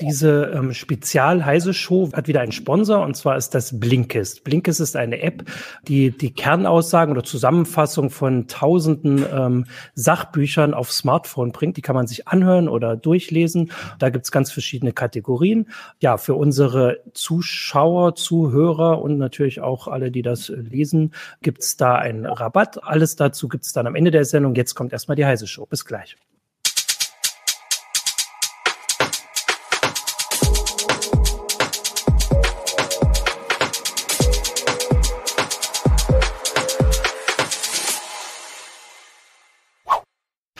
Diese ähm, Spezial-Heise-Show hat wieder einen Sponsor und zwar ist das Blinkist. Blinkist ist eine App, die die Kernaussagen oder Zusammenfassung von tausenden ähm, Sachbüchern auf Smartphone bringt. Die kann man sich anhören oder durchlesen. Da gibt's ganz verschiedene Kategorien. Ja, für unsere Zuschauer, Zuhörer und natürlich auch alle, die das lesen, gibt's da einen Rabatt. Alles dazu gibt's dann am Ende der Sendung. Jetzt kommt erstmal die Heise-Show. Bis gleich.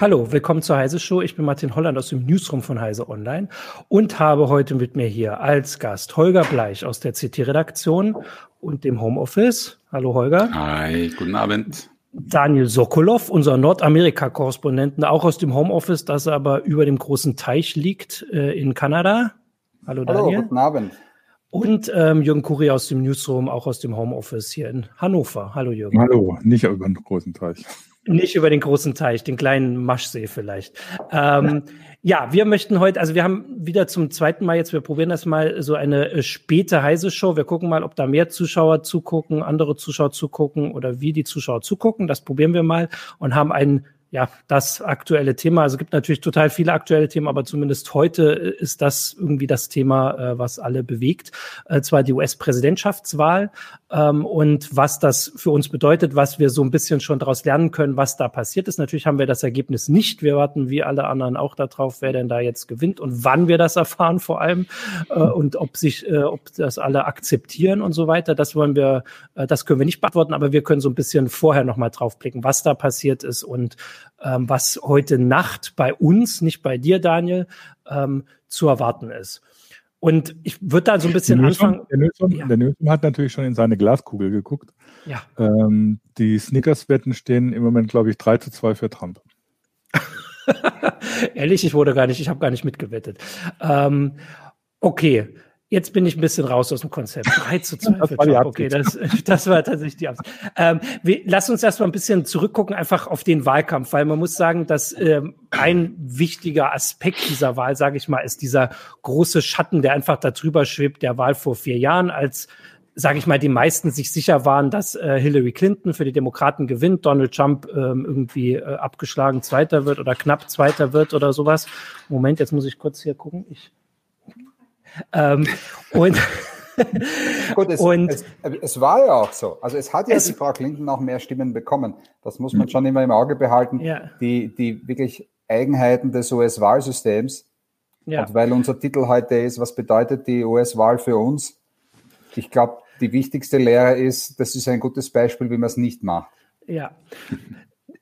Hallo, willkommen zur Heise Show. Ich bin Martin Holland aus dem Newsroom von Heise Online und habe heute mit mir hier als Gast Holger Bleich aus der CT-Redaktion und dem Homeoffice. Hallo Holger. Hi, guten Abend. Daniel Sokolov, unser Nordamerika-Korrespondenten, auch aus dem Homeoffice, das aber über dem großen Teich liegt äh, in Kanada. Hallo Daniel. Hallo, guten Abend. Und ähm, Jürgen Kuri aus dem Newsroom, auch aus dem Homeoffice hier in Hannover. Hallo Jürgen. Hallo, nicht über den großen Teich. Nicht über den großen Teich, den kleinen Maschsee vielleicht. Ähm, ja, wir möchten heute, also wir haben wieder zum zweiten Mal jetzt, wir probieren das mal so eine äh, späte heiße Show. Wir gucken mal, ob da mehr Zuschauer zugucken, andere Zuschauer zugucken oder wie die Zuschauer zugucken. Das probieren wir mal und haben einen ja, das aktuelle Thema. Also es gibt natürlich total viele aktuelle Themen, aber zumindest heute äh, ist das irgendwie das Thema, äh, was alle bewegt. Äh, zwar die US-Präsidentschaftswahl ähm, und was das für uns bedeutet, was wir so ein bisschen schon daraus lernen können, was da passiert ist. Natürlich haben wir das Ergebnis nicht. Wir warten wie alle anderen auch darauf, wer denn da jetzt gewinnt und wann wir das erfahren vor allem und ob sich, ob das alle akzeptieren und so weiter. Das wollen wir, das können wir nicht beantworten, aber wir können so ein bisschen vorher nochmal drauf blicken, was da passiert ist und ähm, was heute Nacht bei uns, nicht bei dir, Daniel, ähm, zu erwarten ist. Und ich würde da so ein bisschen der anfangen. Der Newsom, ja. der Newsom hat natürlich schon in seine Glaskugel geguckt. Ja. Ähm, die Snickers-Wetten stehen im Moment, glaube ich, 3 zu 2 für Trump. Ehrlich, ich wurde gar nicht, ich habe gar nicht mitgewettet. Ähm, okay, Jetzt bin ich ein bisschen raus aus dem Konzept. 3 zu 2 das für. Okay, das, das war tatsächlich die Absicht. Ähm, wir, lass uns erstmal ein bisschen zurückgucken, einfach auf den Wahlkampf, weil man muss sagen, dass ähm, ein wichtiger Aspekt dieser Wahl, sage ich mal, ist dieser große Schatten, der einfach darüber schwebt, der Wahl vor vier Jahren, als sage ich mal, die meisten sich sicher waren, dass äh, Hillary Clinton für die Demokraten gewinnt, Donald Trump ähm, irgendwie äh, abgeschlagen Zweiter wird oder knapp Zweiter wird oder sowas. Moment, jetzt muss ich kurz hier gucken. Ich ähm, und Gut, es, und es, es, war ja auch so. Also es hat ja es, die Frau Clinton auch mehr Stimmen bekommen. Das muss man schon immer im Auge behalten. Ja. Die, die wirklich Eigenheiten des US-Wahlsystems. Ja. Und weil unser Titel heute ist, was bedeutet die US-Wahl für uns? Ich glaube, die wichtigste Lehre ist, das ist ein gutes Beispiel, wie man es nicht macht. Ja.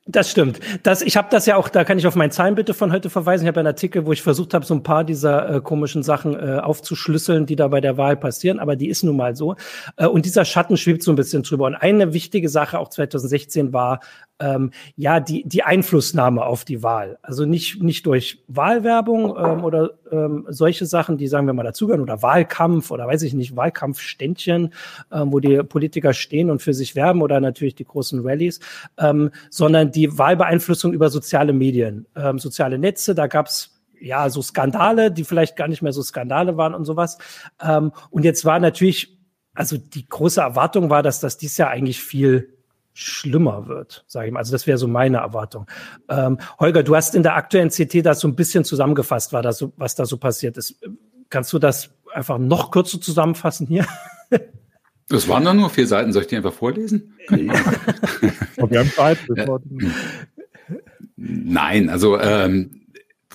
Das stimmt. Das, ich habe das ja auch, da kann ich auf mein Zahlenbitte von heute verweisen. Ich habe einen Artikel, wo ich versucht habe, so ein paar dieser äh, komischen Sachen äh, aufzuschlüsseln, die da bei der Wahl passieren, aber die ist nun mal so. Äh, und dieser Schatten schwebt so ein bisschen drüber. Und eine wichtige Sache auch 2016 war, ähm, ja, die, die Einflussnahme auf die Wahl. Also nicht, nicht durch Wahlwerbung ähm, oder ähm, solche Sachen, die sagen wir mal dazugehören, oder Wahlkampf oder weiß ich nicht, Wahlkampfständchen, ähm, wo die Politiker stehen und für sich werben oder natürlich die großen Rallyes, ähm, sondern die Wahlbeeinflussung über soziale Medien, ähm, soziale Netze, da gab's ja so Skandale, die vielleicht gar nicht mehr so Skandale waren und sowas. Ähm, und jetzt war natürlich, also die große Erwartung war, dass das dies Jahr eigentlich viel schlimmer wird, sage ich mal. Also das wäre so meine Erwartung. Ähm, Holger, du hast in der aktuellen CT das so ein bisschen zusammengefasst, war das so, was da so passiert ist. Kannst du das einfach noch kürzer zusammenfassen hier? Das waren doch nur vier Seiten. Soll ich die einfach vorlesen? wir haben Zeit. Nein, also ähm,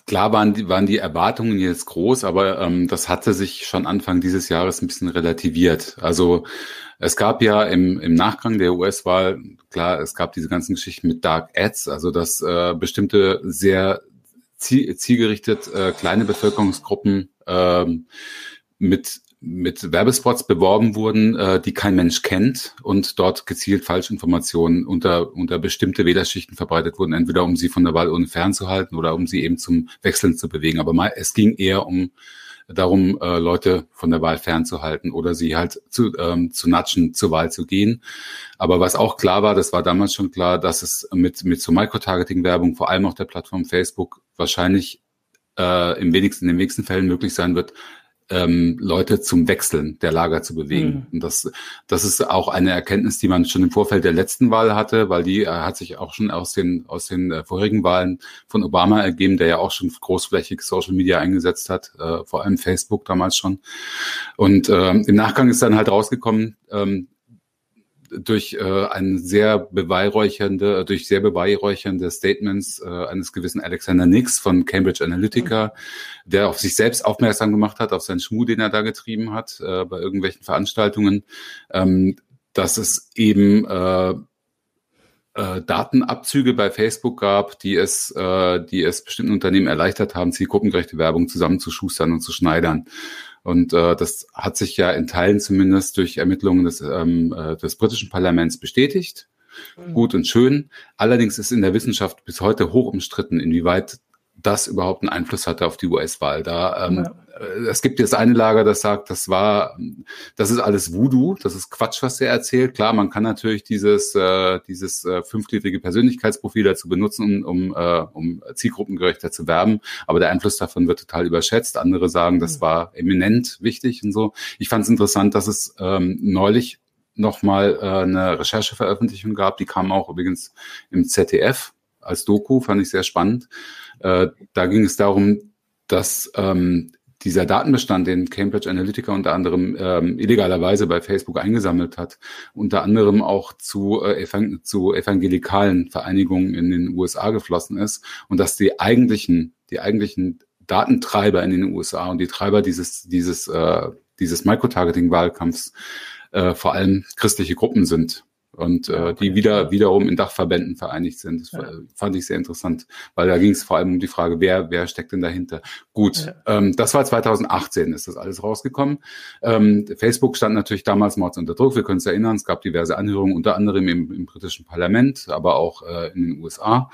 klar waren die, waren die Erwartungen jetzt groß, aber ähm, das hatte sich schon Anfang dieses Jahres ein bisschen relativiert. Also es gab ja im, im Nachgang der US-Wahl, klar, es gab diese ganzen Geschichten mit Dark Ads, also dass äh, bestimmte sehr zielgerichtet äh, kleine Bevölkerungsgruppen äh, mit mit Werbespots beworben wurden, äh, die kein Mensch kennt und dort gezielt Falschinformationen unter, unter bestimmte Wählerschichten verbreitet wurden, entweder um sie von der Wahl fernzuhalten oder um sie eben zum Wechseln zu bewegen. Aber mal, es ging eher um darum, äh, Leute von der Wahl fernzuhalten oder sie halt zu, ähm, zu natschen, zur Wahl zu gehen. Aber was auch klar war, das war damals schon klar, dass es mit, mit so Microtargeting-Werbung, vor allem auf der Plattform Facebook, wahrscheinlich äh, im wenigsten, in den wenigsten Fällen möglich sein wird, ähm, Leute zum Wechseln der Lager zu bewegen. Mhm. Und das, das ist auch eine Erkenntnis, die man schon im Vorfeld der letzten Wahl hatte, weil die äh, hat sich auch schon aus den, aus den äh, vorherigen Wahlen von Obama ergeben, der ja auch schon großflächig Social Media eingesetzt hat, äh, vor allem Facebook damals schon. Und äh, im Nachgang ist dann halt rausgekommen, ähm, durch äh, ein sehr beweihräuchernde, durch sehr beweihräuchernde Statements äh, eines gewissen Alexander Nix von Cambridge Analytica, der auf sich selbst aufmerksam gemacht hat, auf seinen Schmuh, den er da getrieben hat, äh, bei irgendwelchen Veranstaltungen, ähm, dass es eben äh, äh, Datenabzüge bei Facebook gab, die es, äh, die es bestimmten Unternehmen erleichtert haben, zielgruppengerechte Werbung zusammenzuschustern und zu schneidern. Und äh, das hat sich ja in Teilen zumindest durch Ermittlungen des, ähm, äh, des britischen Parlaments bestätigt. Mhm. Gut und schön. Allerdings ist in der Wissenschaft bis heute hoch umstritten, inwieweit das überhaupt einen Einfluss hatte auf die US-Wahl. Da ähm, ja. Äh, es gibt jetzt eine Lager, das sagt, das war, das ist alles Voodoo, das ist Quatsch, was er erzählt. Klar, man kann natürlich dieses äh, dieses äh, fünfgliedrige Persönlichkeitsprofil dazu benutzen, um um, äh, um zielgruppengerechter zu werben, aber der Einfluss davon wird total überschätzt. Andere sagen, das mhm. war eminent wichtig und so. Ich fand es interessant, dass es ähm, neulich nochmal äh, eine Rechercheveröffentlichung gab, die kam auch übrigens im ZDF als Doku, fand ich sehr spannend. Äh, da ging es darum, dass ähm, dieser Datenbestand, den Cambridge Analytica unter anderem ähm, illegalerweise bei Facebook eingesammelt hat, unter anderem auch zu, äh, evang zu evangelikalen Vereinigungen in den USA geflossen ist und dass die eigentlichen, die eigentlichen Datentreiber in den USA und die Treiber dieses, dieses, äh, dieses Microtargeting-Wahlkampfs äh, vor allem christliche Gruppen sind und äh, die wieder wiederum in Dachverbänden vereinigt sind. Das ja. fand ich sehr interessant, weil da ging es vor allem um die Frage, wer wer steckt denn dahinter? Gut, ja. ähm, das war 2018, ist das alles rausgekommen. Ähm, Facebook stand natürlich damals mords unter Druck. Wir können uns erinnern, es gab diverse Anhörungen, unter anderem im, im britischen Parlament, aber auch äh, in den USA.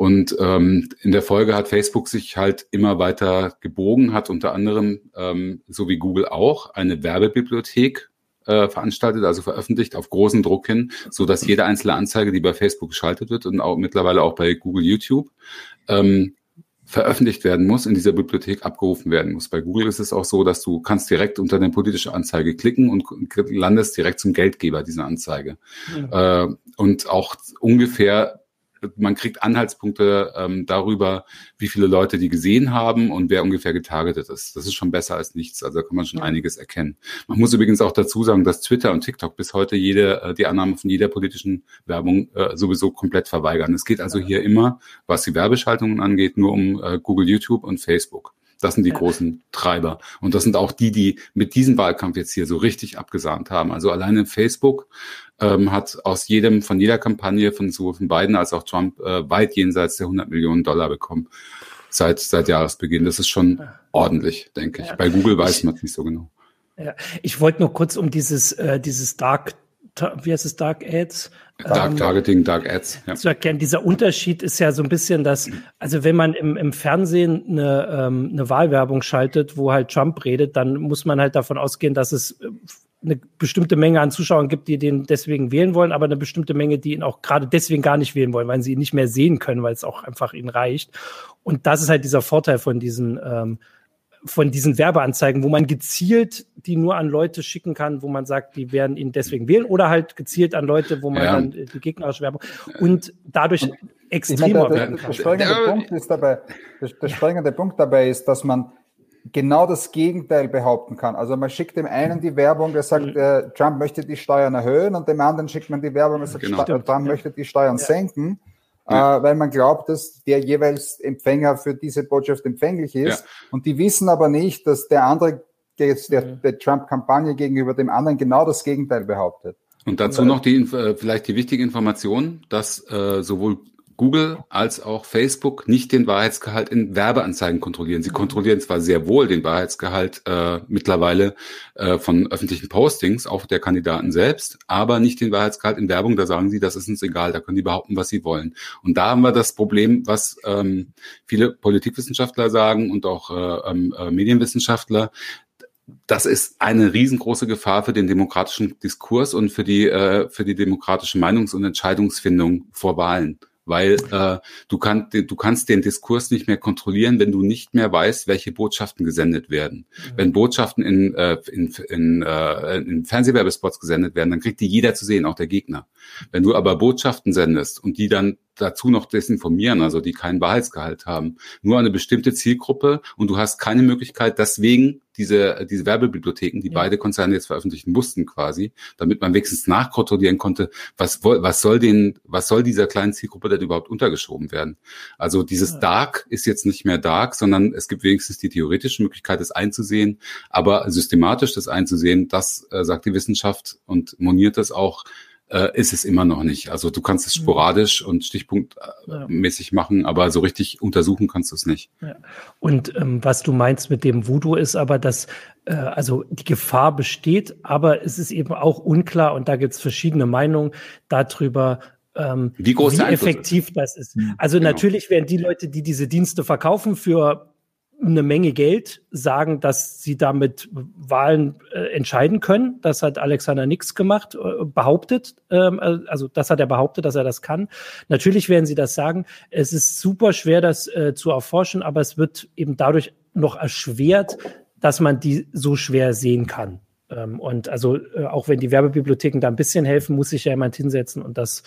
Und ähm, in der Folge hat Facebook sich halt immer weiter gebogen, hat unter anderem, ähm, so wie Google auch, eine Werbebibliothek äh, veranstaltet, also veröffentlicht auf großen Druck hin, so dass jede einzelne Anzeige, die bei Facebook geschaltet wird und auch mittlerweile auch bei Google, YouTube, ähm, veröffentlicht werden muss, in dieser Bibliothek abgerufen werden muss. Bei Google ist es auch so, dass du kannst direkt unter eine politische Anzeige klicken und landest direkt zum Geldgeber dieser Anzeige. Ja. Äh, und auch ungefähr man kriegt Anhaltspunkte ähm, darüber, wie viele Leute die gesehen haben und wer ungefähr getargetet ist. Das ist schon besser als nichts. Also da kann man schon ja. einiges erkennen. Man muss übrigens auch dazu sagen, dass Twitter und TikTok bis heute jede äh, die Annahme von jeder politischen Werbung äh, sowieso komplett verweigern. Es geht also hier immer, was die Werbeschaltungen angeht, nur um äh, Google, YouTube und Facebook. Das sind die ja. großen Treiber. Und das sind auch die, die mit diesem Wahlkampf jetzt hier so richtig abgesahnt haben. Also alleine Facebook ähm, hat aus jedem, von jeder Kampagne von sowohl von Biden als auch Trump äh, weit jenseits der 100 Millionen Dollar bekommen seit, seit Jahresbeginn. Das ist schon ordentlich, denke ich. Ja. Bei Google weiß man es nicht so genau. Ja. Ich wollte nur kurz um dieses, äh, dieses Dark wie heißt es, Dark Ads? Dark ähm, Targeting, Dark Ads. Ja. Zu erkennen. Dieser Unterschied ist ja so ein bisschen das, also wenn man im, im Fernsehen eine, ähm, eine Wahlwerbung schaltet, wo halt Trump redet, dann muss man halt davon ausgehen, dass es äh, eine bestimmte Menge an Zuschauern gibt, die den deswegen wählen wollen, aber eine bestimmte Menge, die ihn auch gerade deswegen gar nicht wählen wollen, weil sie ihn nicht mehr sehen können, weil es auch einfach ihnen reicht. Und das ist halt dieser Vorteil von diesen ähm, von diesen Werbeanzeigen, wo man gezielt die nur an Leute schicken kann, wo man sagt, die werden ihn deswegen wählen oder halt gezielt an Leute, wo man ja. dann die gegnerische Werbung und dadurch und extremer meine, der, der, der, springende ja. Punkt ist dabei, der, der springende Punkt dabei ist, dass man genau das Gegenteil behaupten kann. Also man schickt dem einen die Werbung, der sagt, äh, Trump möchte die Steuern erhöhen und dem anderen schickt man die Werbung, der sagt, genau. Trump ja. möchte die Steuern ja. senken ja. äh, weil man glaubt, dass der jeweils Empfänger für diese Botschaft empfänglich ist. Ja. Und die wissen aber nicht, dass der andere jetzt der, der Trump-Kampagne gegenüber dem anderen genau das Gegenteil behauptet. Und dazu noch die, äh, vielleicht die wichtige Information, dass äh, sowohl Google als auch Facebook nicht den Wahrheitsgehalt in Werbeanzeigen kontrollieren. Sie kontrollieren zwar sehr wohl den Wahrheitsgehalt äh, mittlerweile äh, von öffentlichen Postings, auch der Kandidaten selbst, aber nicht den Wahrheitsgehalt in Werbung. Da sagen sie, das ist uns egal, da können die behaupten, was sie wollen. Und da haben wir das Problem, was ähm, viele Politikwissenschaftler sagen und auch äh, ähm, äh, Medienwissenschaftler, das ist eine riesengroße Gefahr für den demokratischen Diskurs und für die, äh, für die demokratische Meinungs- und Entscheidungsfindung vor Wahlen. Weil äh, du, kann, du kannst den Diskurs nicht mehr kontrollieren, wenn du nicht mehr weißt, welche Botschaften gesendet werden. Mhm. Wenn Botschaften in, äh, in, in, äh, in Fernsehwerbespots gesendet werden, dann kriegt die jeder zu sehen, auch der Gegner. Wenn du aber Botschaften sendest und die dann dazu noch desinformieren, also die keinen Wahrheitsgehalt haben, nur eine bestimmte Zielgruppe und du hast keine Möglichkeit, deswegen diese, diese Werbebibliotheken, die ja. beide Konzerne jetzt veröffentlichen mussten quasi, damit man wenigstens nachkontrollieren konnte, was, was soll den, was soll dieser kleinen Zielgruppe denn überhaupt untergeschoben werden? Also dieses ja. Dark ist jetzt nicht mehr Dark, sondern es gibt wenigstens die theoretische Möglichkeit, es einzusehen, aber systematisch das einzusehen, das äh, sagt die Wissenschaft und moniert das auch, äh, ist es immer noch nicht. Also du kannst es sporadisch und stichpunktmäßig machen, aber so richtig untersuchen kannst du es nicht. Ja. Und ähm, was du meinst mit dem Voodoo ist aber, dass äh, also die Gefahr besteht, aber es ist eben auch unklar und da gibt es verschiedene Meinungen darüber, ähm, wie, groß wie effektiv das ist. Mhm. Also genau. natürlich werden die Leute, die diese Dienste verkaufen für eine Menge Geld sagen, dass sie damit Wahlen äh, entscheiden können. Das hat Alexander Nix gemacht, äh, behauptet. Ähm, äh, also das hat er behauptet, dass er das kann. Natürlich werden sie das sagen. Es ist super schwer, das äh, zu erforschen, aber es wird eben dadurch noch erschwert, dass man die so schwer sehen kann. Ähm, und also äh, auch wenn die Werbebibliotheken da ein bisschen helfen, muss sich ja jemand hinsetzen und das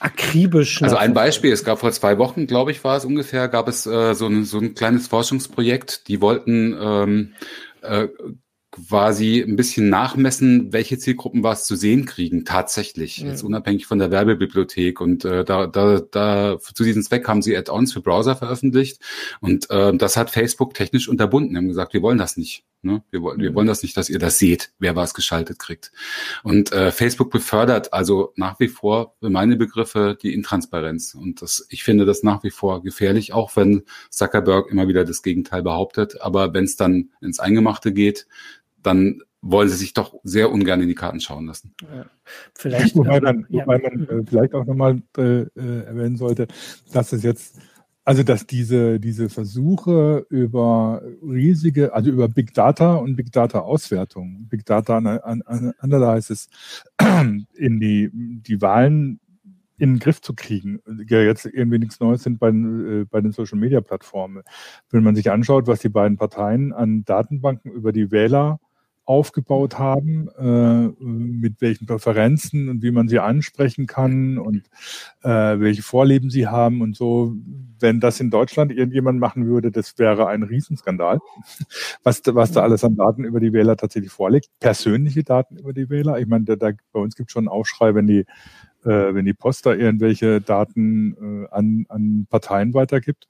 akribisch. Also ein Beispiel, es gab vor zwei Wochen, glaube ich, war es ungefähr, gab es äh, so, ein, so ein kleines Forschungsprojekt, die wollten ähm, äh, quasi ein bisschen nachmessen, welche Zielgruppen was zu sehen kriegen, tatsächlich, mhm. jetzt unabhängig von der Werbebibliothek. Und äh, da, da, da zu diesem Zweck haben sie Add-ons für Browser veröffentlicht und äh, das hat Facebook technisch unterbunden. Haben gesagt, wir wollen das nicht. Ne? Wir, wollen, wir mhm. wollen das nicht, dass ihr das seht, wer was geschaltet kriegt. Und äh, Facebook befördert also nach wie vor für meine Begriffe die Intransparenz. Und das, ich finde das nach wie vor gefährlich, auch wenn Zuckerberg immer wieder das Gegenteil behauptet. Aber wenn es dann ins Eingemachte geht, dann wollen sie sich doch sehr ungern in die Karten schauen lassen. Ja, vielleicht, wobei man, ja. wobei man äh, vielleicht auch nochmal äh, äh, erwähnen sollte, dass es jetzt, also dass diese, diese Versuche über riesige, also über Big Data und Big Data Auswertung, Big Data Analysis in die, die Wahlen in den Griff zu kriegen, ja jetzt irgendwie nichts Neues sind bei, äh, bei den Social Media Plattformen. Wenn man sich anschaut, was die beiden Parteien an Datenbanken über die Wähler aufgebaut haben, äh, mit welchen Präferenzen und wie man sie ansprechen kann und äh, welche Vorlieben sie haben und so. Wenn das in Deutschland irgendjemand machen würde, das wäre ein Riesenskandal, was, was da alles an Daten über die Wähler tatsächlich vorliegt. Persönliche Daten über die Wähler. Ich meine, da, da, bei uns gibt es schon einen Aufschrei, wenn die, äh, wenn die Post da irgendwelche Daten äh, an, an Parteien weitergibt.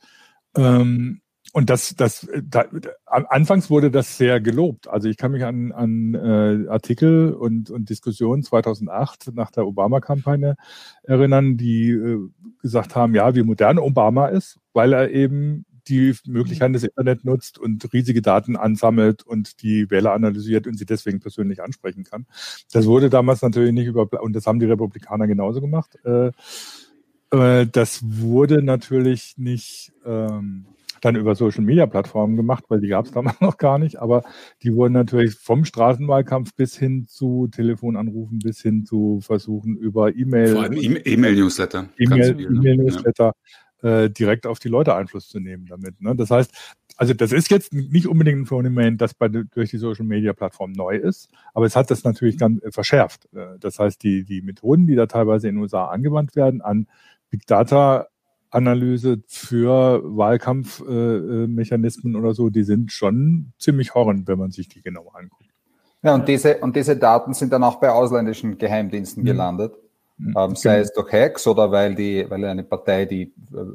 Ähm, und das, das, da, anfangs wurde das sehr gelobt. Also ich kann mich an, an äh, Artikel und, und Diskussionen 2008 nach der Obama-Kampagne erinnern, die äh, gesagt haben, ja, wie modern Obama ist, weil er eben die Möglichkeiten des Internet nutzt und riesige Daten ansammelt und die Wähler analysiert und sie deswegen persönlich ansprechen kann. Das wurde damals natürlich nicht über, und das haben die Republikaner genauso gemacht. Äh, äh, das wurde natürlich nicht, ähm, dann über Social Media Plattformen gemacht, weil die gab es damals noch gar nicht. Aber die wurden natürlich vom Straßenwahlkampf bis hin zu Telefonanrufen, bis hin zu Versuchen über E-Mail. Vor allem E-Mail-Newsletter. E-Mail-Newsletter ne? äh, direkt auf die Leute Einfluss zu nehmen damit. Ne? Das heißt, also das ist jetzt nicht unbedingt ein Phänomen, das bei, durch die Social Media Plattform neu ist, aber es hat das natürlich ganz äh, verschärft. Äh, das heißt, die, die Methoden, die da teilweise in den USA angewandt werden, an Big Data Analyse für Wahlkampfmechanismen äh, oder so, die sind schon ziemlich horrend, wenn man sich die genau anguckt. Ja, und diese, und diese Daten sind dann auch bei ausländischen Geheimdiensten mhm. gelandet. Mhm. Ähm, sei genau. es durch Hacks oder weil die, weil eine Partei die äh,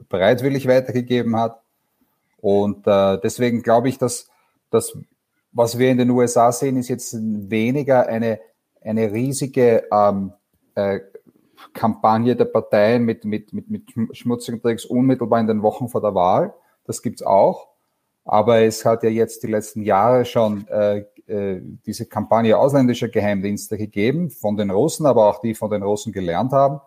bereitwillig weitergegeben hat. Und äh, deswegen glaube ich, dass, dass was wir in den USA sehen, ist jetzt weniger eine, eine riesige ähm, äh, Kampagne der Parteien mit, mit, mit, mit schmutzigen Tricks unmittelbar in den Wochen vor der Wahl. Das gibt's auch. Aber es hat ja jetzt die letzten Jahre schon äh, äh, diese Kampagne ausländischer Geheimdienste gegeben, von den Russen, aber auch die von den Russen gelernt haben,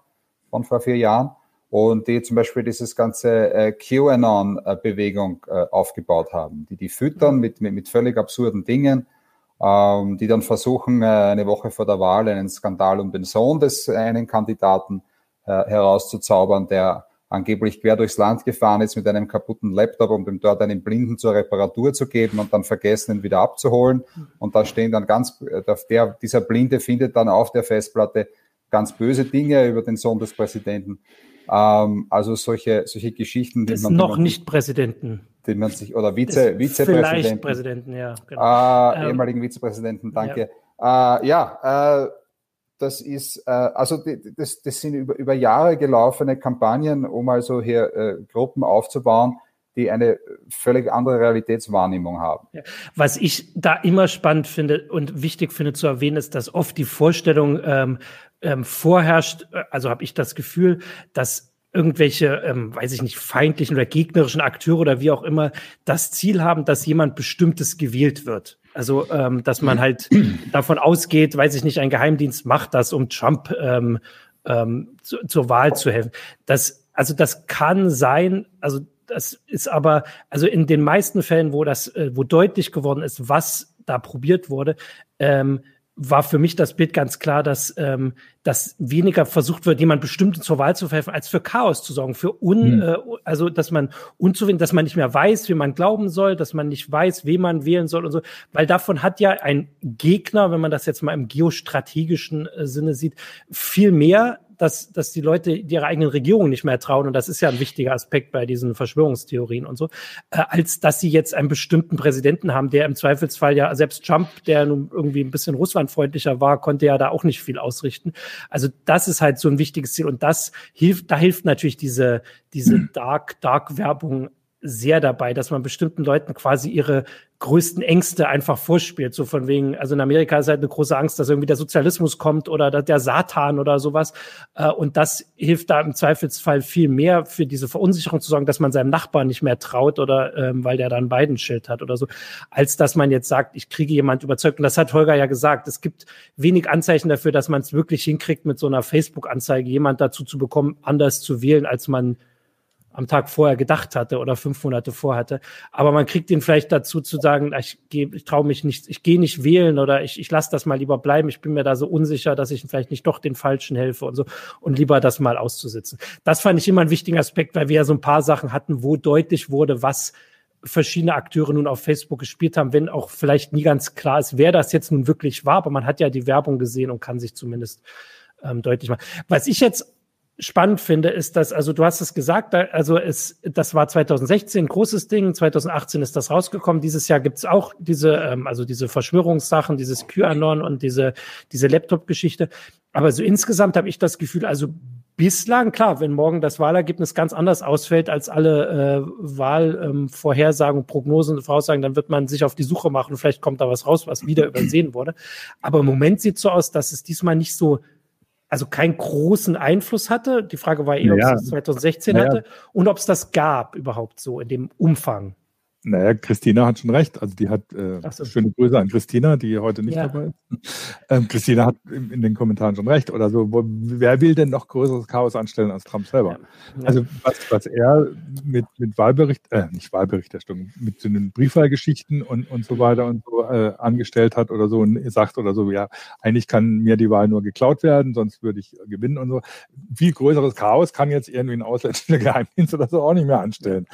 von vor vier Jahren. Und die zum Beispiel dieses ganze äh, QAnon-Bewegung äh, aufgebaut haben, die die füttern mit, mit, mit völlig absurden Dingen, die dann versuchen, äh, eine Woche vor der Wahl einen Skandal um den Sohn des einen Kandidaten äh, herauszuzaubern, der angeblich quer durchs Land gefahren ist mit einem kaputten Laptop, um dem dort einen Blinden zur Reparatur zu geben und dann vergessen, ihn wieder abzuholen. Und da stehen dann ganz, äh, der, dieser Blinde findet dann auf der Festplatte ganz böse Dinge über den Sohn des Präsidenten. Ähm, also solche, solche Geschichten, die man. Noch nicht Präsidenten. Die man sich, oder Vize, Vizepräsidenten. Vielleicht Präsidenten, ja. Genau. Äh, ähm, ehemaligen Vizepräsidenten, danke. Ja, äh, ja äh, das ist, äh, also das, das sind über, über Jahre gelaufene Kampagnen, um also hier äh, Gruppen aufzubauen, die eine völlig andere Realitätswahrnehmung haben. Was ich da immer spannend finde und wichtig finde zu erwähnen, ist, dass oft die Vorstellung ähm, ähm, vorherrscht, äh, also habe ich das Gefühl, dass irgendwelche, ähm, weiß ich nicht, feindlichen oder gegnerischen Akteure oder wie auch immer das Ziel haben, dass jemand Bestimmtes gewählt wird. Also, ähm, dass man halt davon ausgeht, weiß ich nicht, ein Geheimdienst macht das, um Trump ähm, ähm, zu, zur Wahl zu helfen. Das, also das kann sein, also das ist aber, also in den meisten Fällen, wo das, äh, wo deutlich geworden ist, was da probiert wurde, ähm, war für mich das Bild ganz klar, dass, ähm, dass weniger versucht wird, jemand Bestimmten zur Wahl zu verhelfen, als für Chaos zu sorgen, für un, mhm. äh, also dass man unzuwinnen, dass man nicht mehr weiß, wie man glauben soll, dass man nicht weiß, wen man wählen soll und so, weil davon hat ja ein Gegner, wenn man das jetzt mal im geostrategischen äh, Sinne sieht, viel mehr dass, dass die Leute ihrer eigenen Regierung nicht mehr trauen, und das ist ja ein wichtiger Aspekt bei diesen Verschwörungstheorien und so, äh, als dass sie jetzt einen bestimmten Präsidenten haben, der im Zweifelsfall ja, selbst Trump, der nun irgendwie ein bisschen russlandfreundlicher war, konnte ja da auch nicht viel ausrichten. Also das ist halt so ein wichtiges Ziel und das hilft, da hilft natürlich diese, diese Dark, Dark-Werbung sehr dabei, dass man bestimmten Leuten quasi ihre größten Ängste einfach vorspielt. So von wegen, also in Amerika ist halt eine große Angst, dass irgendwie der Sozialismus kommt oder der Satan oder sowas. Äh, und das hilft da im Zweifelsfall viel mehr für diese Verunsicherung zu sorgen, dass man seinem Nachbarn nicht mehr traut oder ähm, weil der dann beiden Schild hat oder so, als dass man jetzt sagt, ich kriege jemand überzeugt. Und das hat Holger ja gesagt. Es gibt wenig Anzeichen dafür, dass man es wirklich hinkriegt, mit so einer Facebook-Anzeige jemand dazu zu bekommen, anders zu wählen, als man am Tag vorher gedacht hatte oder fünf Monate vorhatte. Aber man kriegt ihn vielleicht dazu zu sagen, ich, geh, ich traue mich nicht, ich gehe nicht wählen oder ich, ich lasse das mal lieber bleiben. Ich bin mir da so unsicher, dass ich vielleicht nicht doch den Falschen helfe und so und lieber das mal auszusitzen. Das fand ich immer einen wichtigen Aspekt, weil wir ja so ein paar Sachen hatten, wo deutlich wurde, was verschiedene Akteure nun auf Facebook gespielt haben, wenn auch vielleicht nie ganz klar ist, wer das jetzt nun wirklich war, aber man hat ja die Werbung gesehen und kann sich zumindest ähm, deutlich machen. Was ich jetzt spannend finde, ist, dass, also du hast es gesagt, also es, das war 2016 ein großes Ding, 2018 ist das rausgekommen, dieses Jahr gibt's auch diese, ähm, also diese Verschwörungssachen, dieses QAnon und diese, diese Laptop-Geschichte. Aber so insgesamt habe ich das Gefühl, also bislang, klar, wenn morgen das Wahlergebnis ganz anders ausfällt als alle äh, Wahlvorhersagen, ähm, Prognosen und Voraussagen, dann wird man sich auf die Suche machen vielleicht kommt da was raus, was wieder übersehen wurde. Aber im Moment sieht so aus, dass es diesmal nicht so also keinen großen Einfluss hatte. Die Frage war eher, ja. ob es das 2016 ja. hatte und ob es das gab überhaupt so in dem Umfang. Naja, Christina hat schon recht. Also die hat äh, so. schöne Grüße an Christina, die heute nicht ja. dabei ist. Ähm, Christina hat in, in, den Kommentaren schon recht. Oder so, wo, wer will denn noch größeres Chaos anstellen als Trump selber? Ja. Also was, was er mit, mit Wahlbericht, äh, nicht Wahlberichterstattung, mit so den Briefwahlgeschichten und, und so weiter und so äh, angestellt hat oder so und sagt oder so, ja, eigentlich kann mir die Wahl nur geklaut werden, sonst würde ich gewinnen und so. Viel größeres Chaos kann jetzt irgendwie ein ausländischer Geheimdienst oder so auch nicht mehr anstellen.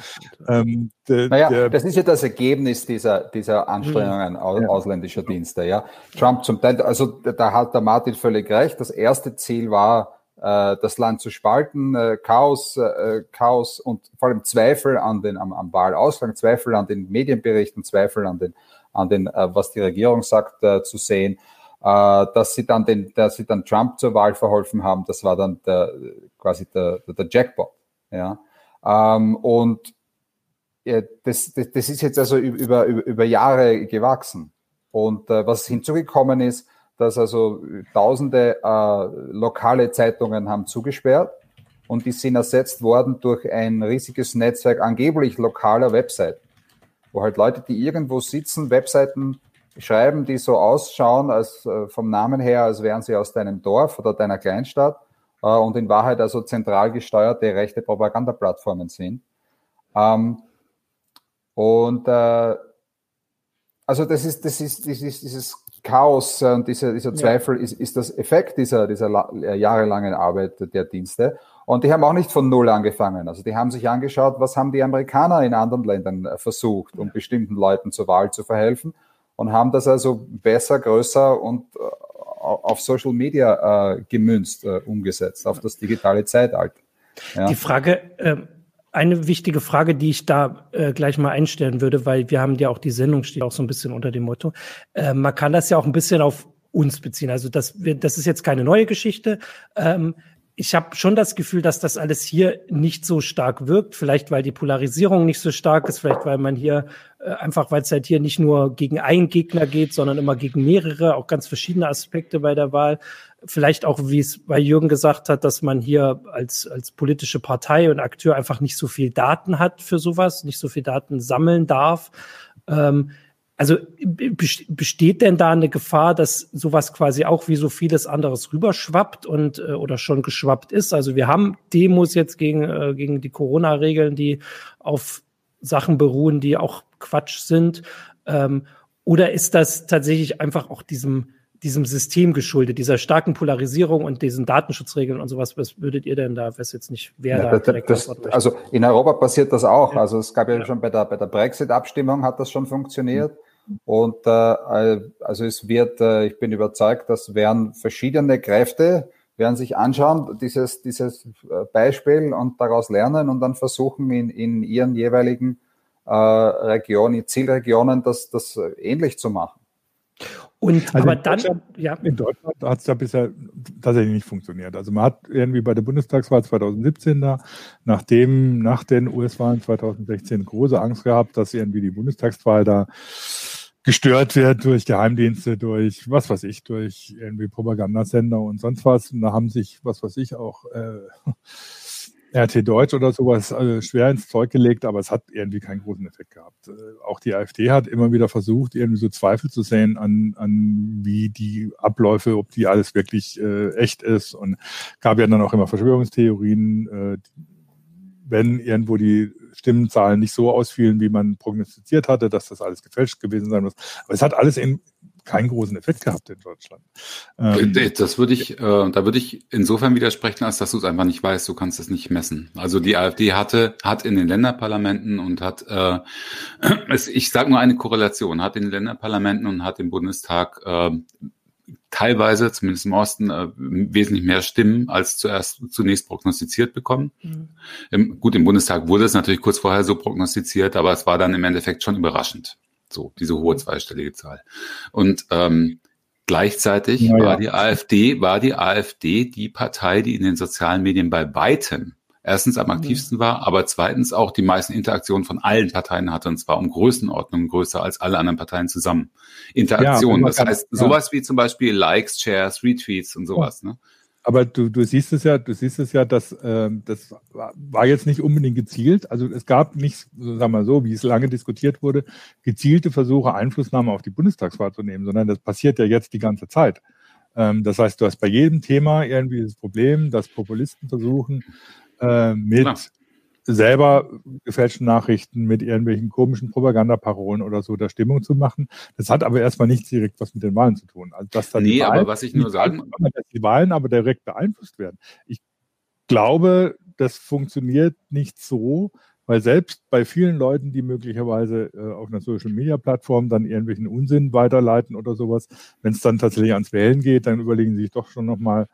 Ähm, de, naja, der, das ist ja das Ergebnis dieser, dieser Anstrengungen mhm. aus, ausländischer Dienste. Ja. Trump zum Teil, also da hat der Martin völlig recht. Das erste Ziel war, äh, das Land zu spalten, äh, Chaos, äh, Chaos und vor allem Zweifel an den, am, am Wahlausgang, Zweifel an den Medienberichten, Zweifel an den, an den, äh, was die Regierung sagt, äh, zu sehen. Äh, dass sie dann den, dass sie dann Trump zur Wahl verholfen haben, das war dann der, quasi der, der Jackpot. Ja. Ähm, und das, das, das ist jetzt also über, über, über Jahre gewachsen. Und äh, was hinzugekommen ist, dass also tausende äh, lokale Zeitungen haben zugesperrt und die sind ersetzt worden durch ein riesiges Netzwerk angeblich lokaler Webseiten, wo halt Leute, die irgendwo sitzen, Webseiten schreiben, die so ausschauen, als äh, vom Namen her, als wären sie aus deinem Dorf oder deiner Kleinstadt äh, und in Wahrheit also zentral gesteuerte rechte Propagandaplattformen sind. Ähm, und äh, also das ist, das ist, das ist dieses Chaos und dieser, dieser Zweifel ja. ist, ist das Effekt dieser, dieser äh, jahrelangen Arbeit der Dienste. Und die haben auch nicht von Null angefangen. Also die haben sich angeschaut, was haben die Amerikaner in anderen Ländern äh, versucht, um bestimmten Leuten zur Wahl zu verhelfen und haben das also besser, größer und äh, auf Social Media äh, gemünzt, äh, umgesetzt, auf das digitale Zeitalter. Ja. Die Frage, äh, eine wichtige Frage, die ich da äh, gleich mal einstellen würde, weil wir haben ja auch die Sendung steht auch so ein bisschen unter dem Motto. Äh, man kann das ja auch ein bisschen auf uns beziehen. Also das, wir, das ist jetzt keine neue Geschichte. Ähm, ich habe schon das Gefühl, dass das alles hier nicht so stark wirkt. Vielleicht, weil die Polarisierung nicht so stark ist, vielleicht, weil man hier äh, einfach, weil es halt hier nicht nur gegen einen Gegner geht, sondern immer gegen mehrere, auch ganz verschiedene Aspekte bei der Wahl. Vielleicht auch, wie es bei Jürgen gesagt hat, dass man hier als, als politische Partei und Akteur einfach nicht so viel Daten hat für sowas, nicht so viel Daten sammeln darf. Ähm, also besteht denn da eine Gefahr, dass sowas quasi auch wie so vieles anderes rüberschwappt und äh, oder schon geschwappt ist? Also wir haben Demos jetzt gegen, äh, gegen die Corona-Regeln, die auf Sachen beruhen, die auch Quatsch sind. Ähm, oder ist das tatsächlich einfach auch diesem, diesem System geschuldet, dieser starken Polarisierung und diesen Datenschutzregeln und sowas? Was würdet ihr denn da, weiß jetzt nicht, wer ja, da direkt das, Also in Europa passiert das auch. Ja. Also es gab ja, ja, schon bei der, bei der Brexit-Abstimmung hat das schon funktioniert. Mhm. Und äh, also es wird, äh, ich bin überzeugt, das werden verschiedene Kräfte, werden sich anschauen, dieses, dieses äh, Beispiel und daraus lernen und dann versuchen in, in ihren jeweiligen äh, Regionen, Zielregionen das, das ähnlich zu machen. Und also aber dann, ja. In Deutschland hat es ja bisher tatsächlich nicht funktioniert. Also man hat irgendwie bei der Bundestagswahl 2017 da, nachdem, nach den US-Wahlen 2016 große Angst gehabt, dass irgendwie die Bundestagswahl da gestört wird durch Geheimdienste, durch was weiß ich, durch irgendwie Propagandasender und sonst was. Und da haben sich, was weiß ich, auch äh, RT Deutsch oder sowas äh, schwer ins Zeug gelegt, aber es hat irgendwie keinen großen Effekt gehabt. Äh, auch die AfD hat immer wieder versucht, irgendwie so Zweifel zu sehen an, an wie die Abläufe, ob die alles wirklich äh, echt ist. Und gab ja dann auch immer Verschwörungstheorien, äh, wenn irgendwo die Stimmenzahlen nicht so ausfielen, wie man prognostiziert hatte, dass das alles gefälscht gewesen sein muss. Aber es hat alles in, keinen großen Effekt gehabt in Deutschland. Ähm, das würde ich, äh, da würde ich insofern widersprechen, als dass du es einfach nicht weißt. Du kannst es nicht messen. Also die AfD hatte, hat in den Länderparlamenten und hat, äh, es, ich sage nur eine Korrelation, hat in den Länderparlamenten und hat im Bundestag äh, teilweise, zumindest im Osten, äh, wesentlich mehr Stimmen als zuerst zunächst prognostiziert bekommen. Mhm. Im, gut, im Bundestag wurde es natürlich kurz vorher so prognostiziert, aber es war dann im Endeffekt schon überraschend. So, diese hohe zweistellige Zahl. Und ähm, gleichzeitig ja, war die AfD, war die AfD die Partei, die in den sozialen Medien bei weitem erstens am aktivsten war, aber zweitens auch die meisten Interaktionen von allen Parteien hatte, und zwar um Größenordnung größer als alle anderen Parteien zusammen. Interaktionen, ja, das heißt sowas wie zum Beispiel Likes, Shares, Retweets und sowas. Ne? Aber du, du siehst es ja, du siehst es ja, dass äh, das war jetzt nicht unbedingt gezielt. Also es gab nicht, sagen wir so, wie es lange diskutiert wurde, gezielte Versuche, Einflussnahme auf die Bundestagswahl zu nehmen, sondern das passiert ja jetzt die ganze Zeit. Ähm, das heißt, du hast bei jedem Thema irgendwie das Problem, dass Populisten versuchen, äh, mit selber gefälschten Nachrichten mit irgendwelchen komischen Propagandaparolen oder so der Stimmung zu machen. Das hat aber erstmal nichts direkt was mit den Wahlen zu tun. Also, dass da nee, Wahlen, aber was ich nur sagen dass die Wahlen aber direkt beeinflusst werden. Ich glaube, das funktioniert nicht so, weil selbst bei vielen Leuten, die möglicherweise äh, auf einer Social-Media-Plattform dann irgendwelchen Unsinn weiterleiten oder sowas, wenn es dann tatsächlich ans Wählen geht, dann überlegen sie sich doch schon nochmal,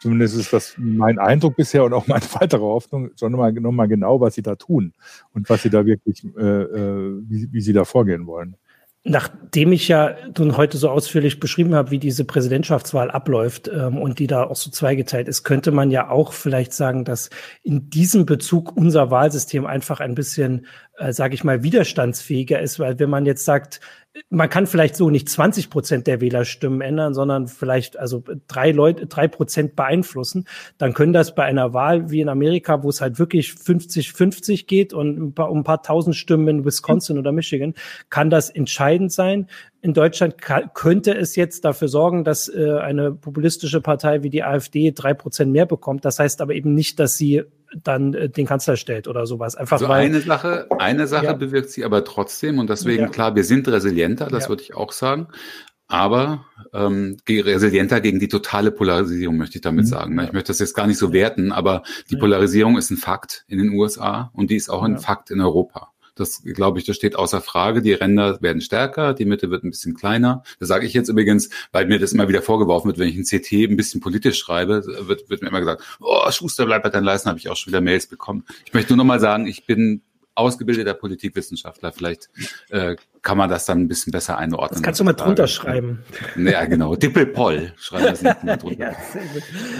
Zumindest ist das mein Eindruck bisher und auch meine weitere Hoffnung, schon nochmal noch mal genau, was sie da tun und was sie da wirklich, äh, äh, wie, wie sie da vorgehen wollen. Nachdem ich ja nun heute so ausführlich beschrieben habe, wie diese Präsidentschaftswahl abläuft ähm, und die da auch so zweigeteilt ist, könnte man ja auch vielleicht sagen, dass in diesem Bezug unser Wahlsystem einfach ein bisschen, äh, sage ich mal, widerstandsfähiger ist, weil wenn man jetzt sagt, man kann vielleicht so nicht 20 Prozent der Wählerstimmen ändern, sondern vielleicht also drei Leute, drei Prozent beeinflussen. Dann können das bei einer Wahl wie in Amerika, wo es halt wirklich 50-50 geht und ein paar, um ein paar tausend Stimmen in Wisconsin oder Michigan, kann das entscheidend sein. In Deutschland könnte es jetzt dafür sorgen, dass äh, eine populistische Partei wie die AfD drei Prozent mehr bekommt. Das heißt aber eben nicht, dass sie dann äh, den Kanzler stellt oder sowas. Einfach also weil, eine Sache, eine Sache ja. bewirkt sie aber trotzdem und deswegen ja. klar, wir sind resilienter, das ja. würde ich auch sagen. aber ähm, resilienter gegen die totale Polarisierung, möchte ich damit mhm. sagen. Ne? Ich möchte das jetzt gar nicht so werten, aber die Polarisierung ist ein Fakt in den USA und die ist auch ein Fakt in Europa. Das glaube ich, das steht außer Frage. Die Ränder werden stärker, die Mitte wird ein bisschen kleiner. Das sage ich jetzt übrigens, weil mir das immer wieder vorgeworfen wird, wenn ich ein CT ein bisschen politisch schreibe, wird, wird mir immer gesagt, oh, Schuster, bleib bei deinen Leisten, habe ich auch schon wieder Mails bekommen. Ich möchte nur noch mal sagen, ich bin ausgebildeter Politikwissenschaftler. Vielleicht äh, kann man das dann ein bisschen besser einordnen. Das kannst du mal drunter schreiben. Ja, genau. Dippelpoll schreiben das nicht mal drunter. ja,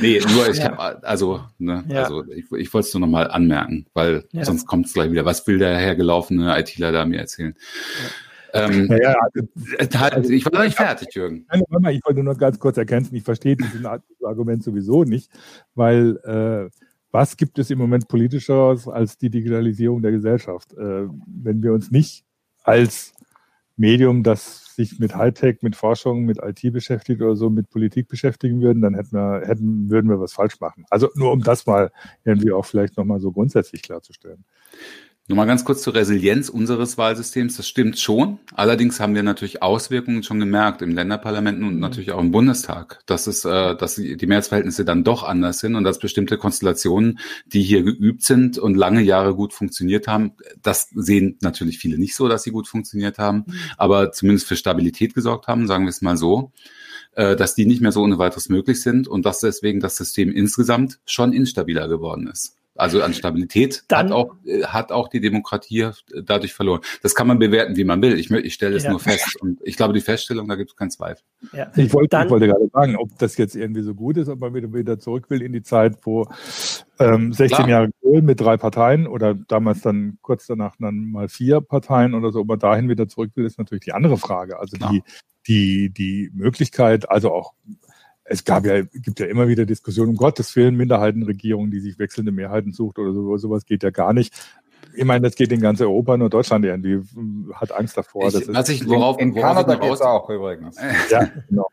nee, nur ich ja. hab, also, ne, ja. also ich, ich wollte es nur noch mal anmerken, weil ja. sonst kommt es gleich wieder. Was will der hergelaufene ITler da mir erzählen? Ähm, ja, also, halt, ich war noch nicht fertig, Jürgen. Nein, ich wollte nur ganz kurz ergänzen, ich verstehe dieses Argument sowieso nicht, weil äh, was gibt es im Moment politischer als die Digitalisierung der Gesellschaft? Äh, wenn wir uns nicht als Medium, das sich mit Hightech, mit Forschung, mit IT beschäftigt oder so, mit Politik beschäftigen würden, dann hätten wir, hätten, würden wir was falsch machen. Also nur um das mal irgendwie auch vielleicht nochmal so grundsätzlich klarzustellen. Nur mal ganz kurz zur Resilienz unseres Wahlsystems. Das stimmt schon. Allerdings haben wir natürlich Auswirkungen schon gemerkt im Länderparlamenten und mhm. natürlich auch im Bundestag, dass es, äh, dass die Mehrheitsverhältnisse dann doch anders sind und dass bestimmte Konstellationen, die hier geübt sind und lange Jahre gut funktioniert haben, das sehen natürlich viele nicht so, dass sie gut funktioniert haben, mhm. aber zumindest für Stabilität gesorgt haben, sagen wir es mal so äh, dass die nicht mehr so ohne weiteres möglich sind und dass deswegen das System insgesamt schon instabiler geworden ist. Also an Stabilität Dann, hat, auch, äh, hat auch die Demokratie äh, dadurch verloren. Das kann man bewerten, wie man will. Ich, ich stelle es ja. nur fest. Und ich glaube, die Feststellung, da gibt es keinen Zweifel. Ja. Ich, wollte, Dann, ich wollte gerade sagen, ob das jetzt irgendwie so gut ist, ob man wieder, wieder zurück will in die Zeit, wo ähm, 16 klar. Jahre mit drei Parteien oder damals dann kurz danach dann mal vier Parteien oder so, ob man dahin wieder zurück will, ist natürlich die andere Frage. Also die, die, die Möglichkeit, also auch es gab ja, gibt ja immer wieder Diskussionen, um Gottes Willen, Minderheitenregierungen, die sich wechselnde Mehrheiten sucht oder so, sowas geht ja gar nicht. Ich meine, das geht in ganz Europa, nur Deutschland irgendwie hm, hat Angst davor. Ich, was ich, worauf, in, in worauf Kanada geht es auch übrigens. ja, genau.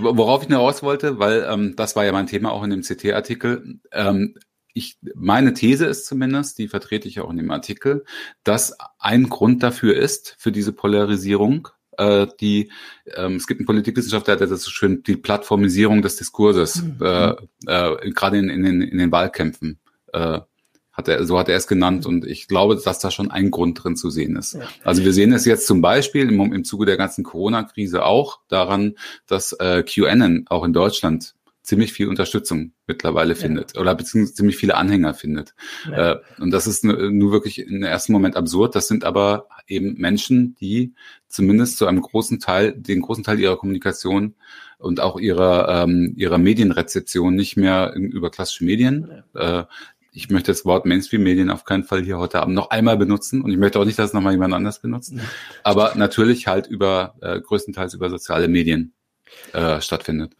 worauf ich nur raus wollte, weil ähm, das war ja mein Thema auch in dem CT-Artikel. Ähm, ich, meine These ist zumindest, die vertrete ich auch in dem Artikel, dass ein Grund dafür ist, für diese Polarisierung, äh, die, ähm, es gibt einen Politikwissenschaftler, der das so schön die Plattformisierung des Diskurses, mhm. äh, äh, gerade in, in, den, in den Wahlkämpfen, äh, hat er, so hat er es genannt und ich glaube, dass da schon ein Grund drin zu sehen ist. Ja. Also wir sehen es jetzt zum Beispiel im, im Zuge der ganzen Corona-Krise auch daran, dass äh, QAnon auch in Deutschland ziemlich viel Unterstützung mittlerweile findet ja. oder beziehungsweise ziemlich viele Anhänger findet. Ja. Äh, und das ist nur wirklich im ersten Moment absurd. Das sind aber eben Menschen, die zumindest zu einem großen Teil, den großen Teil ihrer Kommunikation und auch ihrer, ähm, ihrer Medienrezeption nicht mehr über klassische Medien. Ja. Äh, ich möchte das Wort Mainstream-Medien auf keinen Fall hier heute Abend noch einmal benutzen und ich möchte auch nicht, dass es nochmal jemand anders benutzt. Aber natürlich halt über äh, größtenteils über soziale Medien äh, stattfindet.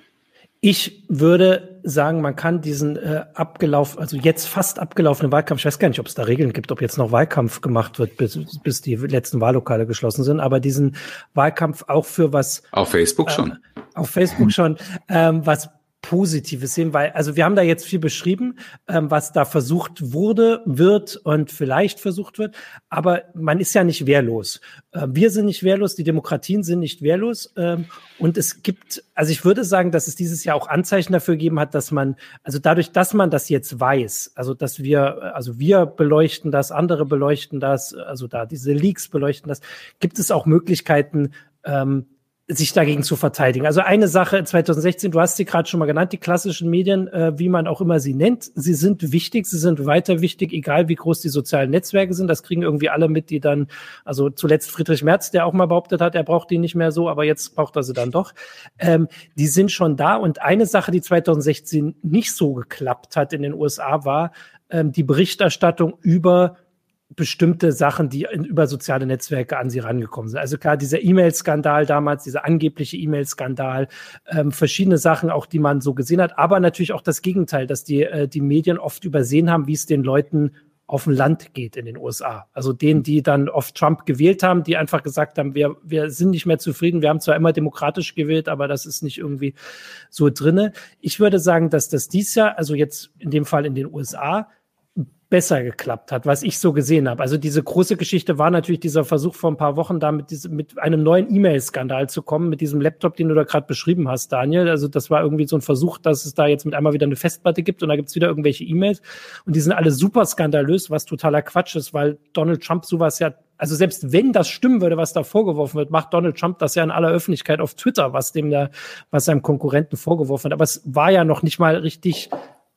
Ich würde sagen, man kann diesen äh, abgelaufen, also jetzt fast abgelaufenen Wahlkampf, ich weiß gar nicht, ob es da Regeln gibt, ob jetzt noch Wahlkampf gemacht wird, bis, bis die letzten Wahllokale geschlossen sind, aber diesen Wahlkampf auch für was. Auf Facebook äh, schon. Auf Facebook schon, ähm, was Positives sehen, weil, also wir haben da jetzt viel beschrieben, ähm, was da versucht wurde, wird und vielleicht versucht wird, aber man ist ja nicht wehrlos. Äh, wir sind nicht wehrlos, die Demokratien sind nicht wehrlos ähm, und es gibt, also ich würde sagen, dass es dieses Jahr auch Anzeichen dafür gegeben hat, dass man, also dadurch, dass man das jetzt weiß, also dass wir, also wir beleuchten das, andere beleuchten das, also da diese Leaks beleuchten das, gibt es auch Möglichkeiten, ähm, sich dagegen zu verteidigen. Also eine Sache 2016, du hast sie gerade schon mal genannt, die klassischen Medien, äh, wie man auch immer sie nennt, sie sind wichtig, sie sind weiter wichtig, egal wie groß die sozialen Netzwerke sind. Das kriegen irgendwie alle mit, die dann, also zuletzt Friedrich Merz, der auch mal behauptet hat, er braucht die nicht mehr so, aber jetzt braucht er sie dann doch. Ähm, die sind schon da. Und eine Sache, die 2016 nicht so geklappt hat in den USA, war ähm, die Berichterstattung über bestimmte Sachen, die in, über soziale Netzwerke an sie rangekommen sind. Also klar, dieser E-Mail-Skandal damals, dieser angebliche E-Mail-Skandal, ähm, verschiedene Sachen auch, die man so gesehen hat, aber natürlich auch das Gegenteil, dass die, äh, die Medien oft übersehen haben, wie es den Leuten auf dem Land geht in den USA. Also denen, die dann oft Trump gewählt haben, die einfach gesagt haben, wir, wir sind nicht mehr zufrieden. Wir haben zwar immer demokratisch gewählt, aber das ist nicht irgendwie so drinne. Ich würde sagen, dass das dies Jahr, also jetzt in dem Fall in den USA, besser geklappt hat, was ich so gesehen habe. Also diese große Geschichte war natürlich dieser Versuch vor ein paar Wochen da mit, diesem, mit einem neuen E-Mail-Skandal zu kommen, mit diesem Laptop, den du da gerade beschrieben hast, Daniel. Also das war irgendwie so ein Versuch, dass es da jetzt mit einmal wieder eine Festplatte gibt und da gibt es wieder irgendwelche E-Mails und die sind alle super skandalös, was totaler Quatsch ist, weil Donald Trump sowas ja also selbst wenn das stimmen würde, was da vorgeworfen wird, macht Donald Trump das ja in aller Öffentlichkeit auf Twitter, was dem da, was seinem Konkurrenten vorgeworfen wird. Aber es war ja noch nicht mal richtig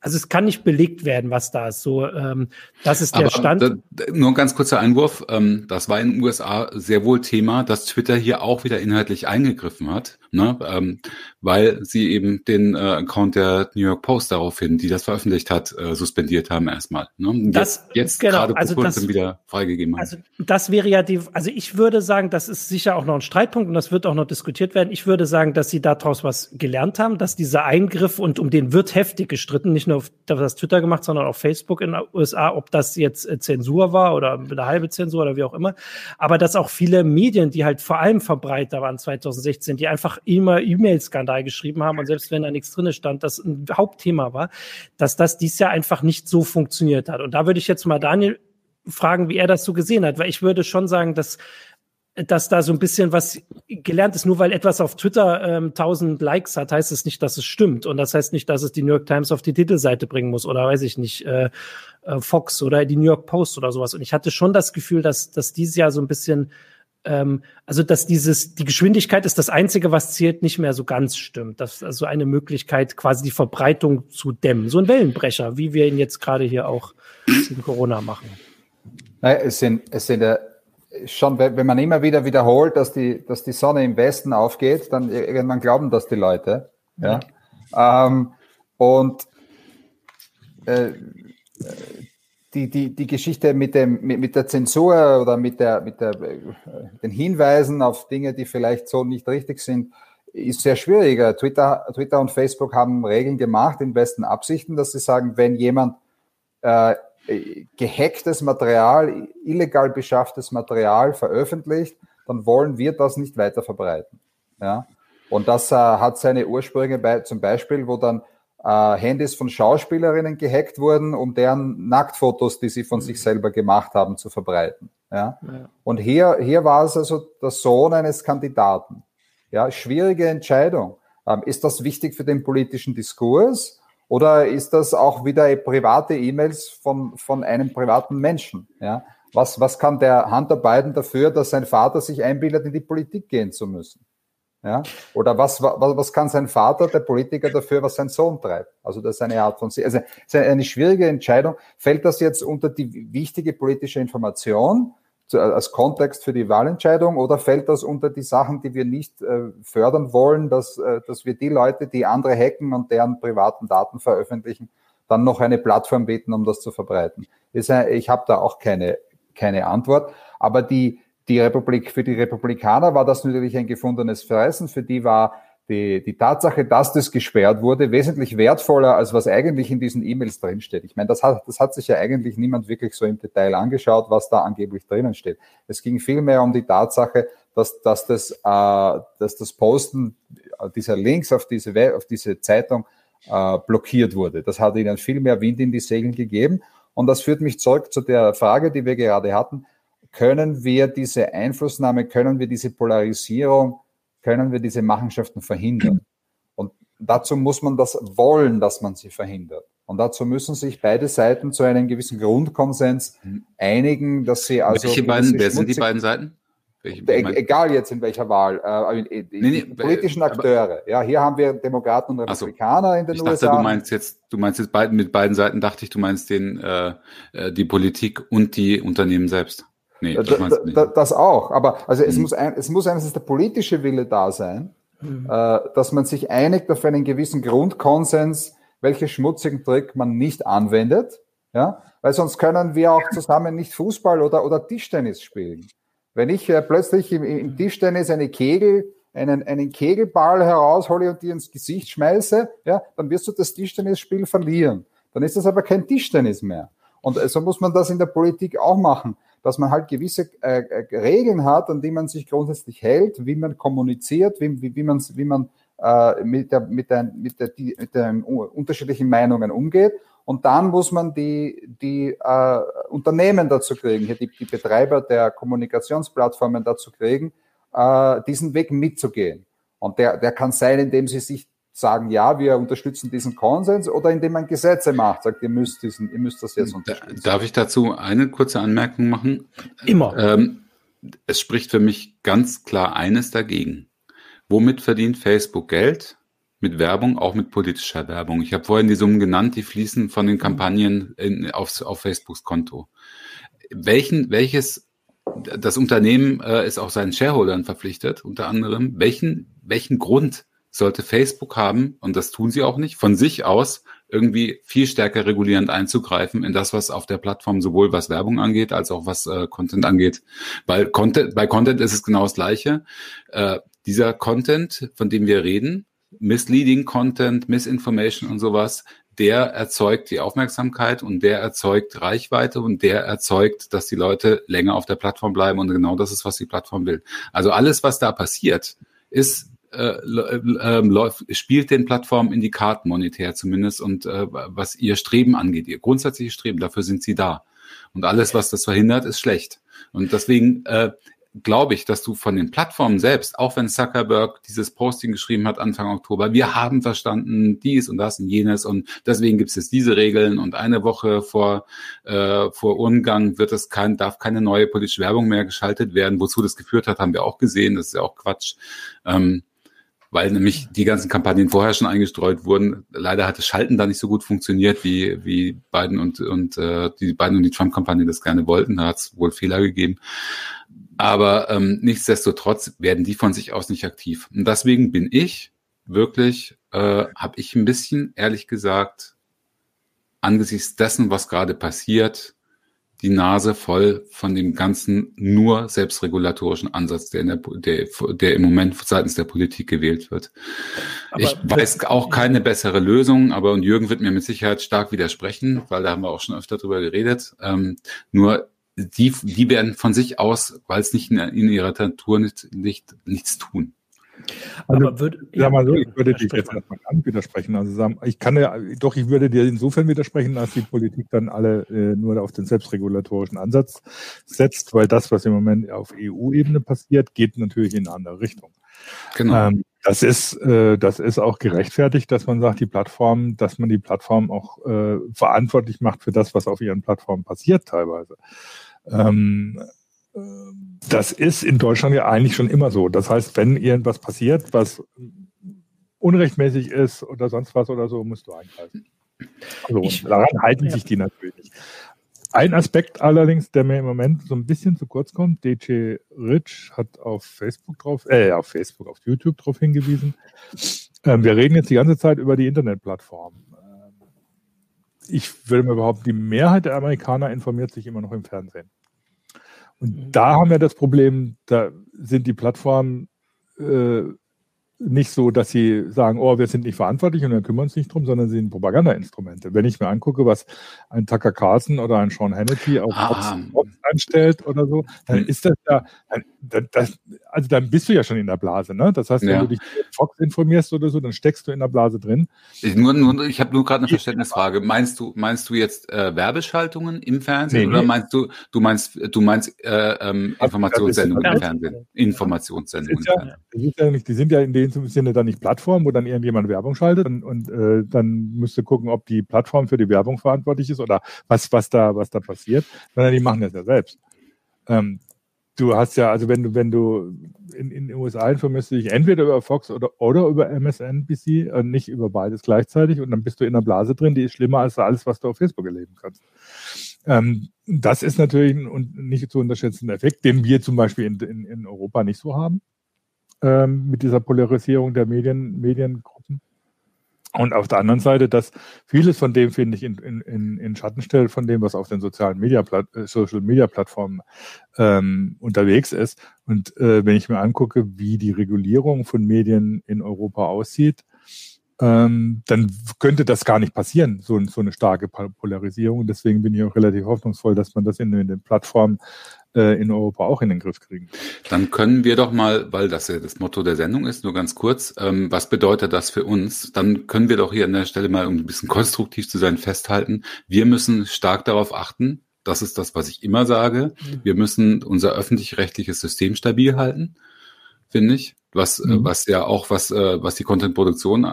also es kann nicht belegt werden, was da ist. So, ähm, das ist der Aber Stand. Da, nur ein ganz kurzer Einwurf. Ähm, das war in den USA sehr wohl Thema, dass Twitter hier auch wieder inhaltlich eingegriffen hat ne? ähm, weil sie eben den äh, Account der New York Post daraufhin, die das veröffentlicht hat, äh, suspendiert haben erstmal. Ne? Das, jetzt jetzt genau, gerade also das, wieder freigegeben haben. Also das wäre ja die, also ich würde sagen, das ist sicher auch noch ein Streitpunkt und das wird auch noch diskutiert werden. Ich würde sagen, dass sie daraus was gelernt haben, dass dieser Eingriff und um den wird heftig gestritten, nicht nur auf das Twitter gemacht, sondern auch Facebook in den USA, ob das jetzt äh, Zensur war oder eine halbe Zensur oder wie auch immer. Aber dass auch viele Medien, die halt vor allem Verbreiter waren 2016, die einfach immer E-Mail-Skandal geschrieben haben und selbst wenn da nichts drin stand, das ein Hauptthema war, dass das dies Jahr einfach nicht so funktioniert hat. Und da würde ich jetzt mal Daniel fragen, wie er das so gesehen hat, weil ich würde schon sagen, dass dass da so ein bisschen was gelernt ist. Nur weil etwas auf Twitter ähm, 1000 Likes hat, heißt es nicht, dass es stimmt. Und das heißt nicht, dass es die New York Times auf die Titelseite bringen muss oder weiß ich nicht, äh, äh, Fox oder die New York Post oder sowas. Und ich hatte schon das Gefühl, dass, dass dieses Jahr so ein bisschen ähm, also dass dieses, die Geschwindigkeit ist das Einzige, was zählt, nicht mehr so ganz stimmt. Das ist also eine Möglichkeit, quasi die Verbreitung zu dämmen. So ein Wellenbrecher, wie wir ihn jetzt gerade hier auch in Corona machen. Naja, es sind, es sind ja schon, wenn man immer wieder wiederholt, dass die, dass die Sonne im Westen aufgeht, dann irgendwann glauben das die Leute. Ja. ja. Ähm, und äh, die, die, die Geschichte mit, dem, mit, mit der Zensur oder mit, der, mit der, äh, den Hinweisen auf Dinge, die vielleicht so nicht richtig sind, ist sehr schwieriger. Twitter, Twitter und Facebook haben Regeln gemacht in besten Absichten, dass sie sagen, wenn jemand äh, gehacktes Material, illegal beschafftes Material veröffentlicht, dann wollen wir das nicht weiter verbreiten. Ja? Und das äh, hat seine Ursprünge bei, zum Beispiel, wo dann äh, Handys von Schauspielerinnen gehackt wurden, um deren Nacktfotos, die sie von sich selber gemacht haben, zu verbreiten. Ja? ja. Und hier, hier war es also der Sohn eines Kandidaten. Ja, schwierige Entscheidung. Ähm, ist das wichtig für den politischen Diskurs? Oder ist das auch wieder private E-Mails von, von einem privaten Menschen? Ja? Was, was kann der Hunter Biden dafür, dass sein Vater sich einbildet, in die Politik gehen zu müssen? Ja? Oder was, was, was kann sein Vater, der Politiker, dafür, was sein Sohn treibt? Also das ist eine Art von, also ist eine schwierige Entscheidung. Fällt das jetzt unter die wichtige politische Information zu, als Kontext für die Wahlentscheidung oder fällt das unter die Sachen, die wir nicht äh, fördern wollen, dass, äh, dass wir die Leute, die andere hacken und deren privaten Daten veröffentlichen, dann noch eine Plattform bieten, um das zu verbreiten? Ist, ich habe da auch keine, keine Antwort. Aber die, die Republik, für die Republikaner war das natürlich ein gefundenes Fressen. Für die war die, die Tatsache, dass das gesperrt wurde, wesentlich wertvoller, als was eigentlich in diesen E-Mails drinsteht. Ich meine, das hat, das hat sich ja eigentlich niemand wirklich so im Detail angeschaut, was da angeblich drinnen steht. Es ging vielmehr um die Tatsache, dass, dass, das, äh, dass das Posten dieser Links auf diese, auf diese Zeitung äh, blockiert wurde. Das hat ihnen viel mehr Wind in die Segeln gegeben. Und das führt mich zurück zu der Frage, die wir gerade hatten können wir diese Einflussnahme, können wir diese Polarisierung, können wir diese Machenschaften verhindern? Und dazu muss man das wollen, dass man sie verhindert. Und dazu müssen sich beide Seiten zu einem gewissen Grundkonsens einigen, dass sie also. Welche beiden, wer sind die beiden Seiten? Welche, e egal jetzt in welcher Wahl, äh, die, nee, nee, politischen Akteure. Ja, hier haben wir Demokraten und Republikaner so, in den ich USA. Dachte, du meinst jetzt, du meinst jetzt beiden, mit beiden Seiten dachte ich, du meinst den, äh, äh die Politik und die Unternehmen selbst. Nee, das, da, das auch. Aber also es, mhm. muss ein, es muss einerseits der politische Wille da sein, mhm. äh, dass man sich einigt auf einen gewissen Grundkonsens, welche schmutzigen Trick man nicht anwendet. Ja? Weil sonst können wir auch zusammen nicht Fußball oder, oder Tischtennis spielen. Wenn ich äh, plötzlich im, im Tischtennis eine Kegel, einen, einen Kegelball heraushole und dir ins Gesicht schmeiße, ja, dann wirst du das Tischtennisspiel verlieren. Dann ist das aber kein Tischtennis mehr. Und äh, so muss man das in der Politik auch machen dass man halt gewisse äh, äh, Regeln hat, an die man sich grundsätzlich hält, wie man kommuniziert, wie, wie, wie man, wie man äh, mit, der, mit, der, mit, der, die, mit den unterschiedlichen Meinungen umgeht. Und dann muss man die, die äh, Unternehmen dazu kriegen, hier die, die Betreiber der Kommunikationsplattformen dazu kriegen, äh, diesen Weg mitzugehen. Und der, der kann sein, indem sie sich sagen, ja, wir unterstützen diesen Konsens oder indem man Gesetze macht, sagt, ihr müsst diesen, ihr müsst das jetzt unterstützen. Darf ich dazu eine kurze Anmerkung machen? Immer. Ähm, es spricht für mich ganz klar eines dagegen. Womit verdient Facebook Geld? Mit Werbung, auch mit politischer Werbung. Ich habe vorhin die Summen genannt, die fließen von den Kampagnen in, auf, auf Facebooks Konto. Welchen, welches, das Unternehmen äh, ist auch seinen Shareholdern verpflichtet, unter anderem. Welchen, welchen Grund sollte Facebook haben, und das tun sie auch nicht, von sich aus irgendwie viel stärker regulierend einzugreifen in das, was auf der Plattform sowohl was Werbung angeht, als auch was äh, Content angeht. Weil Content, bei Content ist es genau das Gleiche. Äh, dieser Content, von dem wir reden, misleading Content, Misinformation und sowas, der erzeugt die Aufmerksamkeit und der erzeugt Reichweite und der erzeugt, dass die Leute länger auf der Plattform bleiben und genau das ist, was die Plattform will. Also alles, was da passiert, ist äh, äh, läuft, spielt den Plattformen in die Karten monetär zumindest und äh, was ihr Streben angeht, ihr grundsätzliches Streben, dafür sind sie da. Und alles, was das verhindert, ist schlecht. Und deswegen äh, glaube ich, dass du von den Plattformen selbst, auch wenn Zuckerberg dieses Posting geschrieben hat Anfang Oktober, wir haben verstanden dies und das und jenes und deswegen gibt es diese Regeln und eine Woche vor, äh, vor Umgang wird es kein, darf keine neue politische Werbung mehr geschaltet werden. Wozu das geführt hat, haben wir auch gesehen. Das ist ja auch Quatsch. Ähm, weil nämlich die ganzen Kampagnen vorher schon eingestreut wurden. Leider hat das Schalten da nicht so gut funktioniert, wie, wie Biden und, und äh, die Biden und die Trump-Kampagne das gerne wollten. Da hat es wohl Fehler gegeben. Aber ähm, nichtsdestotrotz werden die von sich aus nicht aktiv. Und deswegen bin ich wirklich, äh, habe ich ein bisschen, ehrlich gesagt, angesichts dessen, was gerade passiert, die Nase voll von dem ganzen nur selbstregulatorischen Ansatz, der, in der, der, der im Moment seitens der Politik gewählt wird. Aber ich weiß auch keine bessere Lösung, aber und Jürgen wird mir mit Sicherheit stark widersprechen, weil da haben wir auch schon öfter drüber geredet. Ähm, nur die, die werden von sich aus, weil es nicht in, in ihrer Natur nicht, nicht, nichts tun. Also, aber würd, sag mal so, ich würde dir jetzt erstmal an widersprechen. Also sagen, ich kann ja, doch, ich würde dir insofern widersprechen, dass die Politik dann alle äh, nur auf den selbstregulatorischen Ansatz setzt, weil das, was im Moment auf EU-Ebene passiert, geht natürlich in eine andere Richtung. Genau. Ähm, das ist, äh, das ist auch gerechtfertigt, dass man sagt, die Plattform, dass man die Plattform auch äh, verantwortlich macht für das, was auf ihren Plattformen passiert teilweise. Ähm, das ist in Deutschland ja eigentlich schon immer so. Das heißt, wenn irgendwas passiert, was unrechtmäßig ist oder sonst was oder so, musst du eingreifen. Also ich, daran halten ja. sich die natürlich. Ein Aspekt allerdings, der mir im Moment so ein bisschen zu kurz kommt, DJ Rich hat auf Facebook drauf, äh, auf Facebook, auf YouTube drauf hingewiesen. Ähm, wir reden jetzt die ganze Zeit über die Internetplattformen. Ähm, ich würde mir behaupten, die Mehrheit der Amerikaner informiert sich immer noch im Fernsehen. Und mhm. da haben wir das Problem, da sind die Plattformen äh, nicht so, dass sie sagen, oh, wir sind nicht verantwortlich und wir kümmern uns nicht drum, sondern sie sind Propagandainstrumente. Wenn ich mir angucke, was ein Tucker Carlson oder ein Sean Hannity auf ah. Fox anstellt oder so, dann hm. ist das ja, dann, das, also dann bist du ja schon in der Blase, ne? Das heißt, wenn ja. du dich Fox informierst oder so, dann steckst du in der Blase drin. Ich, nur, nur, ich habe nur gerade eine Verständnisfrage. Meinst du, meinst du jetzt äh, Werbeschaltungen im Fernsehen nee, oder nee. meinst du, du meinst, du meinst äh, ähm, Informationssendungen im Fernsehen? Informationssendungen. Ja, ja nicht, die sind ja in dem Sinne dann nicht Plattformen, wo dann irgendjemand Werbung schaltet und, und äh, dann müsste gucken, ob die Plattform für die Werbung verantwortlich ist oder was, was da, was da passiert, sondern die machen das ja selbst. Ähm, du hast ja, also wenn du, wenn du in, in den USA informierst du dich entweder über Fox oder, oder über MSNBC, äh, nicht über beides gleichzeitig und dann bist du in einer Blase drin, die ist schlimmer als alles, was du auf Facebook erleben kannst. Ähm, das ist natürlich ein nicht zu unterschätzender Effekt, den wir zum Beispiel in, in, in Europa nicht so haben, ähm, mit dieser Polarisierung der Medien, Mediengruppen. Und auf der anderen Seite, dass vieles von dem, finde ich, in, in, in Schatten stellt, von dem, was auf den sozialen Media äh, Social Media Plattformen ähm, unterwegs ist. Und äh, wenn ich mir angucke, wie die Regulierung von Medien in Europa aussieht, ähm, dann könnte das gar nicht passieren, so, so eine starke Polarisierung. Deswegen bin ich auch relativ hoffnungsvoll, dass man das in, in den Plattformen äh, in Europa auch in den Griff kriegen. Dann können wir doch mal, weil das ja das Motto der Sendung ist, nur ganz kurz, ähm, was bedeutet das für uns? Dann können wir doch hier an der Stelle mal, um ein bisschen konstruktiv zu sein, festhalten, wir müssen stark darauf achten, das ist das, was ich immer sage, mhm. wir müssen unser öffentlich-rechtliches System stabil halten, finde ich, was, äh, mhm. was ja auch, was, äh, was die Content-Produktion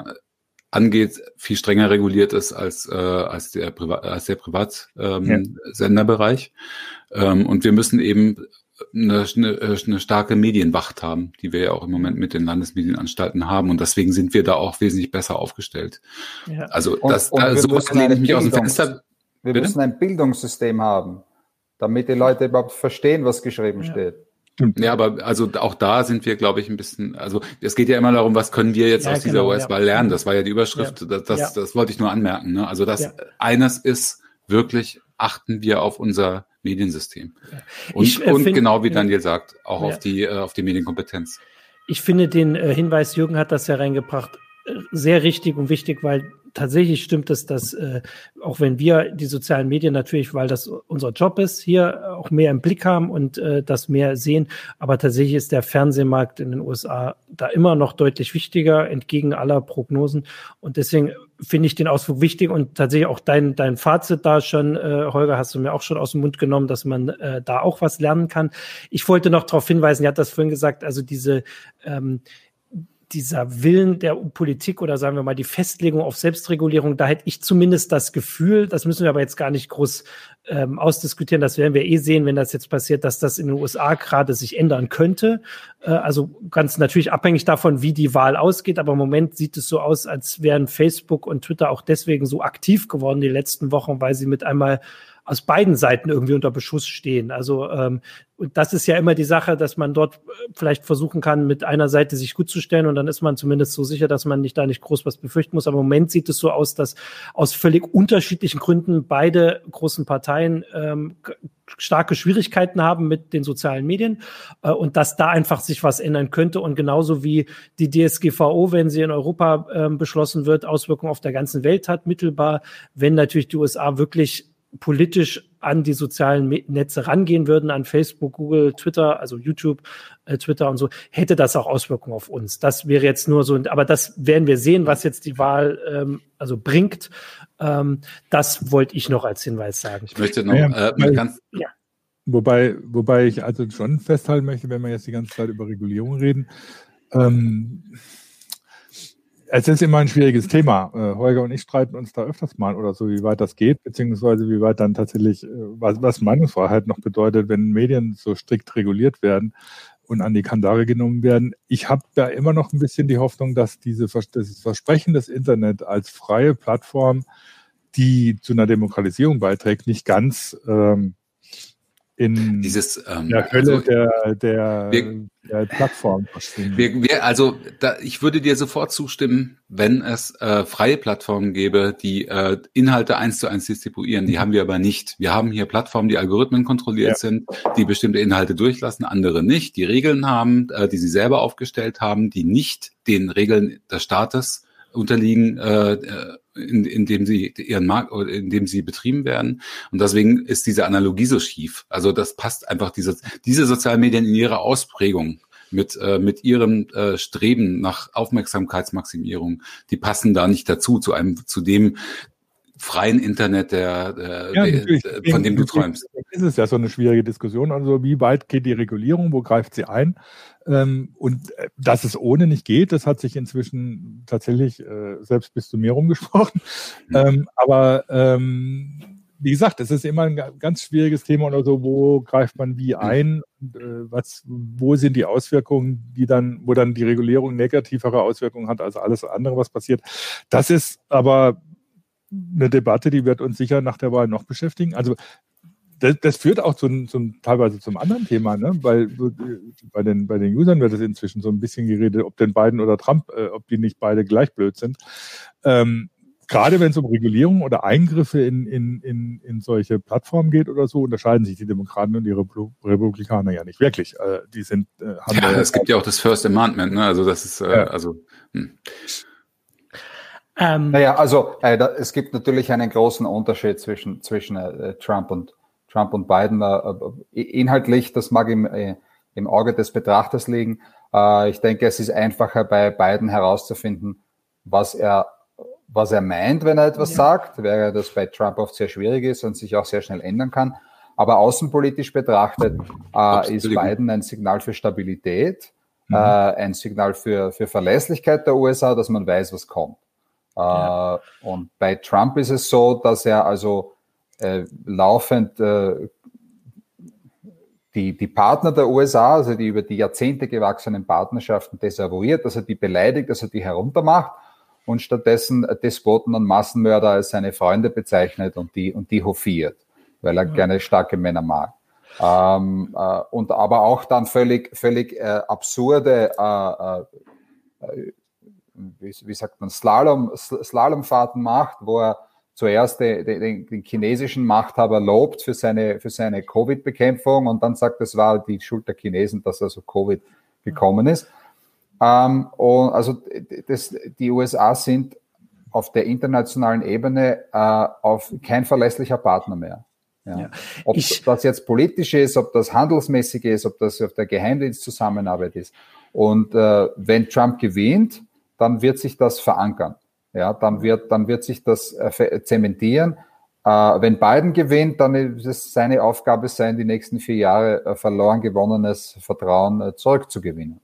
angeht, viel strenger reguliert ist als, äh, als der, Priva als der Privatsenderbereich. Ähm, ähm, und wir müssen eben eine, eine, eine starke Medienwacht haben, die wir ja auch im Moment mit den Landesmedienanstalten haben. Und deswegen sind wir da auch wesentlich besser aufgestellt. Ja. Also das, und, und da, sowas lehne ich mich aus dem Fenster. Wir Bitte? müssen ein Bildungssystem haben, damit die Leute überhaupt verstehen, was geschrieben ja. steht. Ja, aber also auch da sind wir, glaube ich, ein bisschen, also es geht ja immer darum, was können wir jetzt ja, aus dieser genau, US-Wahl ja. lernen? Das war ja die Überschrift, ja. das, das, das wollte ich nur anmerken. Ne? Also das eines ist wirklich, achten wir auf unser Mediensystem. Und, ich, äh, und find, genau wie Daniel sagt, auch auf die äh, auf die Medienkompetenz. Ich finde den äh, Hinweis, Jürgen hat das ja reingebracht, äh, sehr richtig und wichtig, weil tatsächlich stimmt es, dass äh, auch wenn wir die sozialen Medien natürlich, weil das unser Job ist, hier auch mehr im Blick haben und äh, das mehr sehen, aber tatsächlich ist der Fernsehmarkt in den USA da immer noch deutlich wichtiger, entgegen aller Prognosen. Und deswegen finde ich den Ausflug wichtig und tatsächlich auch dein, dein Fazit da schon, äh, Holger, hast du mir auch schon aus dem Mund genommen, dass man äh, da auch was lernen kann. Ich wollte noch darauf hinweisen, ihr hat das vorhin gesagt, also diese ähm, dieser Willen der Politik oder sagen wir mal die Festlegung auf Selbstregulierung, da hätte ich zumindest das Gefühl, das müssen wir aber jetzt gar nicht groß ähm, ausdiskutieren, das werden wir eh sehen, wenn das jetzt passiert, dass das in den USA gerade sich ändern könnte. Äh, also ganz natürlich abhängig davon, wie die Wahl ausgeht, aber im Moment sieht es so aus, als wären Facebook und Twitter auch deswegen so aktiv geworden die letzten Wochen, weil sie mit einmal aus beiden Seiten irgendwie unter Beschuss stehen. Also ähm, und das ist ja immer die Sache, dass man dort äh, vielleicht versuchen kann, mit einer Seite sich gut zu stellen und dann ist man zumindest so sicher, dass man nicht da nicht groß was befürchten muss. Aber im Moment sieht es so aus, dass aus völlig unterschiedlichen Gründen beide großen Parteien ähm, starke Schwierigkeiten haben mit den sozialen Medien äh, und dass da einfach sich was ändern könnte und genauso wie die DSGVO, wenn sie in Europa äh, beschlossen wird, Auswirkungen auf der ganzen Welt hat, mittelbar, wenn natürlich die USA wirklich politisch an die sozialen Netze rangehen würden, an Facebook, Google, Twitter, also YouTube, äh, Twitter und so, hätte das auch Auswirkungen auf uns. Das wäre jetzt nur so, aber das werden wir sehen, was jetzt die Wahl ähm, also bringt. Ähm, das wollte ich noch als Hinweis sagen. Ich möchte noch ja, äh, ganz, ja. Wobei, wobei ich also schon festhalten möchte, wenn wir jetzt die ganze Zeit über Regulierung reden, ähm, es ist immer ein schwieriges Thema. Äh, Holger und ich streiten uns da öfters mal oder so, wie weit das geht, beziehungsweise wie weit dann tatsächlich, äh, was, was Meinungsfreiheit noch bedeutet, wenn Medien so strikt reguliert werden und an die Kandare genommen werden. Ich habe da immer noch ein bisschen die Hoffnung, dass diese, das Versprechen des Internet als freie Plattform, die zu einer Demokratisierung beiträgt, nicht ganz ähm, in Dieses, ähm, der Hölle also, der, der, wir, der Plattform wir, wir, also da, ich würde dir sofort zustimmen, wenn es äh, freie Plattformen gäbe, die äh, Inhalte eins zu eins distribuieren. Die mhm. haben wir aber nicht. Wir haben hier Plattformen, die Algorithmen kontrolliert ja. sind, die bestimmte Inhalte durchlassen, andere nicht, die Regeln haben, äh, die sie selber aufgestellt haben, die nicht den Regeln des Staates unterliegen, äh, äh in, in dem sie ihren Markt in dem sie betrieben werden. Und deswegen ist diese Analogie so schief. Also das passt einfach diese, diese sozialen Medien in ihrer Ausprägung mit, äh, mit ihrem äh, Streben nach Aufmerksamkeitsmaximierung, die passen da nicht dazu, zu einem, zu dem freien Internet, der, der, ja, der von dem du träumst. Das ist ja so eine schwierige Diskussion. Also wie weit geht die Regulierung, wo greift sie ein? Ähm, und äh, dass es ohne nicht geht, das hat sich inzwischen tatsächlich äh, selbst bis zu mir rumgesprochen. Mhm. Aber ähm, wie gesagt, es ist immer ein ganz schwieriges Thema oder so, wo greift man wie ein, äh, was, wo sind die Auswirkungen, die dann, wo dann die Regulierung negativere Auswirkungen hat als alles andere, was passiert. Das ist aber eine Debatte, die wird uns sicher nach der Wahl noch beschäftigen. Also das, das führt auch zu, zum, teilweise zum anderen Thema, ne? weil bei den, bei den Usern wird es inzwischen so ein bisschen geredet, ob denn Biden oder Trump, äh, ob die nicht beide gleich blöd sind. Ähm, gerade wenn es um Regulierung oder Eingriffe in, in, in, in solche Plattformen geht oder so, unterscheiden sich die Demokraten und die Republikaner ja nicht wirklich. Äh, die sind, äh, haben ja, es gibt ja auch das First Amendment, ne? also das ist, äh, ja. also. Hm. Ähm, naja, also äh, da, es gibt natürlich einen großen Unterschied zwischen, zwischen äh, Trump und Trump und Biden. Äh, äh inhaltlich, das mag im, äh, im Auge des Betrachters liegen. Äh, ich denke, es ist einfacher bei Biden herauszufinden, was er was er meint, wenn er etwas ja. sagt, wäre das bei Trump oft sehr schwierig ist und sich auch sehr schnell ändern kann. Aber außenpolitisch betrachtet äh, ist Biden ein Signal für Stabilität, mhm. äh, ein Signal für, für Verlässlichkeit der USA, dass man weiß, was kommt. Ja. Äh, und bei Trump ist es so, dass er also äh, laufend äh, die, die Partner der USA, also die über die Jahrzehnte gewachsenen Partnerschaften desavouiert, dass er die beleidigt, dass er die heruntermacht und stattdessen Despoten und Massenmörder als seine Freunde bezeichnet und die, und die hofiert, weil er ja. gerne starke Männer mag. Ähm, äh, und aber auch dann völlig, völlig äh, absurde, äh, äh, wie, wie, sagt man, Slalom, Slalomfahrten macht, wo er zuerst den, den, den chinesischen Machthaber lobt für seine, für seine Covid-Bekämpfung und dann sagt, es war die Schuld der Chinesen, dass also Covid gekommen ist. Ähm, und also das, die USA sind auf der internationalen Ebene äh, auf kein verlässlicher Partner mehr. Ja. Ja. Ob ich, das jetzt politisch ist, ob das handelsmäßig ist, ob das auf der Geheimdienstzusammenarbeit ist. Und äh, wenn Trump gewinnt, dann wird sich das verankern. Ja, dann wird, dann wird sich das äh, zementieren. Äh, wenn Biden gewinnt, dann ist es seine Aufgabe sein, die nächsten vier Jahre äh, verloren gewonnenes Vertrauen äh, zurückzugewinnen.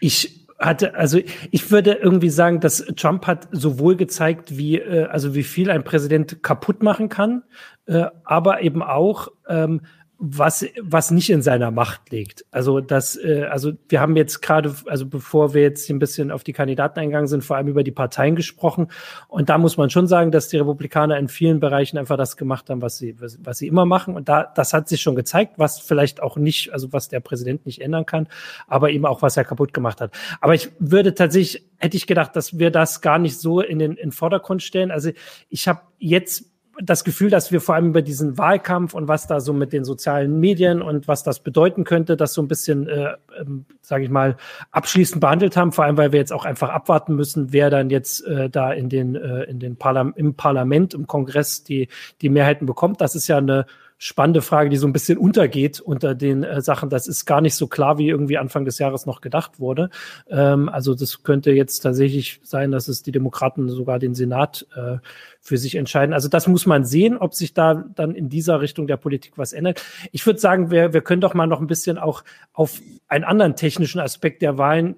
Ich hatte, also ich würde irgendwie sagen, dass Trump hat sowohl gezeigt, wie, äh, also wie viel ein Präsident kaputt machen kann, äh, aber eben auch, ähm, was, was nicht in seiner Macht liegt. Also das, äh, also wir haben jetzt gerade, also bevor wir jetzt ein bisschen auf die Kandidaten eingegangen sind, vor allem über die Parteien gesprochen. Und da muss man schon sagen, dass die Republikaner in vielen Bereichen einfach das gemacht haben, was sie, was, was sie immer machen. Und da, das hat sich schon gezeigt, was vielleicht auch nicht, also was der Präsident nicht ändern kann, aber eben auch, was er kaputt gemacht hat. Aber ich würde tatsächlich, hätte ich gedacht, dass wir das gar nicht so in den, in Vordergrund stellen. Also ich habe jetzt das Gefühl, dass wir vor allem über diesen Wahlkampf und was da so mit den sozialen Medien und was das bedeuten könnte, das so ein bisschen, äh, ähm, sage ich mal, abschließend behandelt haben. Vor allem, weil wir jetzt auch einfach abwarten müssen, wer dann jetzt äh, da in den, äh, in den Parlam im Parlament, im Kongress die, die Mehrheiten bekommt. Das ist ja eine spannende Frage, die so ein bisschen untergeht unter den äh, Sachen. Das ist gar nicht so klar, wie irgendwie Anfang des Jahres noch gedacht wurde. Ähm, also das könnte jetzt tatsächlich sein, dass es die Demokraten sogar den Senat äh, für sich entscheiden. Also das muss man sehen, ob sich da dann in dieser Richtung der Politik was ändert. Ich würde sagen, wir, wir können doch mal noch ein bisschen auch auf einen anderen technischen Aspekt der Wahlen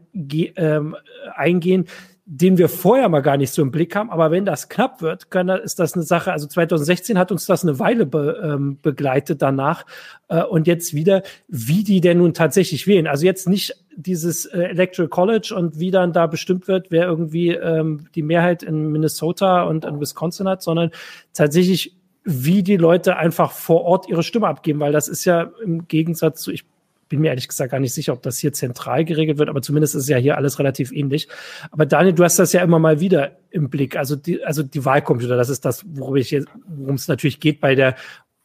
ähm, eingehen den wir vorher mal gar nicht so im Blick haben. Aber wenn das knapp wird, kann, ist das eine Sache. Also 2016 hat uns das eine Weile be, ähm, begleitet danach. Äh, und jetzt wieder, wie die denn nun tatsächlich wählen. Also jetzt nicht dieses äh, Electoral College und wie dann da bestimmt wird, wer irgendwie ähm, die Mehrheit in Minnesota und in Wisconsin hat, sondern tatsächlich, wie die Leute einfach vor Ort ihre Stimme abgeben, weil das ist ja im Gegensatz zu, ich bin mir ehrlich gesagt gar nicht sicher, ob das hier zentral geregelt wird, aber zumindest ist ja hier alles relativ ähnlich. Aber Daniel, du hast das ja immer mal wieder im Blick. Also die, also die Wahlcomputer, das ist das, worum es natürlich geht bei der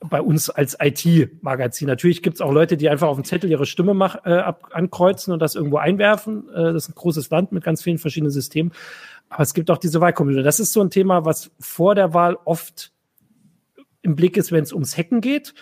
bei uns als IT-Magazin. Natürlich gibt es auch Leute, die einfach auf dem Zettel ihre Stimme mach, äh, ab, ankreuzen und das irgendwo einwerfen. Äh, das ist ein großes Land mit ganz vielen verschiedenen Systemen. Aber es gibt auch diese Wahlcomputer. Das ist so ein Thema, was vor der Wahl oft im Blick ist, wenn es ums Hacken geht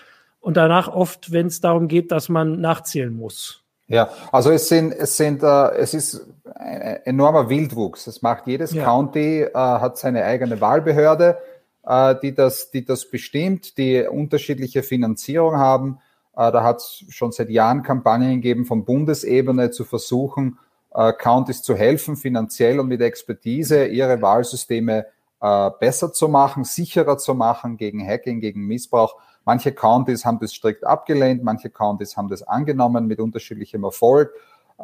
und danach oft, wenn es darum geht, dass man nachzählen muss. Ja, also es sind, es sind, äh, es ist ein enormer Wildwuchs. Es macht jedes ja. County äh, hat seine eigene Wahlbehörde, äh, die das, die das bestimmt, die unterschiedliche Finanzierung haben. Äh, da hat es schon seit Jahren Kampagnen gegeben, von Bundesebene zu versuchen, äh, Counties zu helfen, finanziell und mit Expertise ihre Wahlsysteme äh, besser zu machen, sicherer zu machen gegen Hacking, gegen Missbrauch. Manche Countys haben das strikt abgelehnt, manche Countys haben das angenommen mit unterschiedlichem Erfolg. Äh,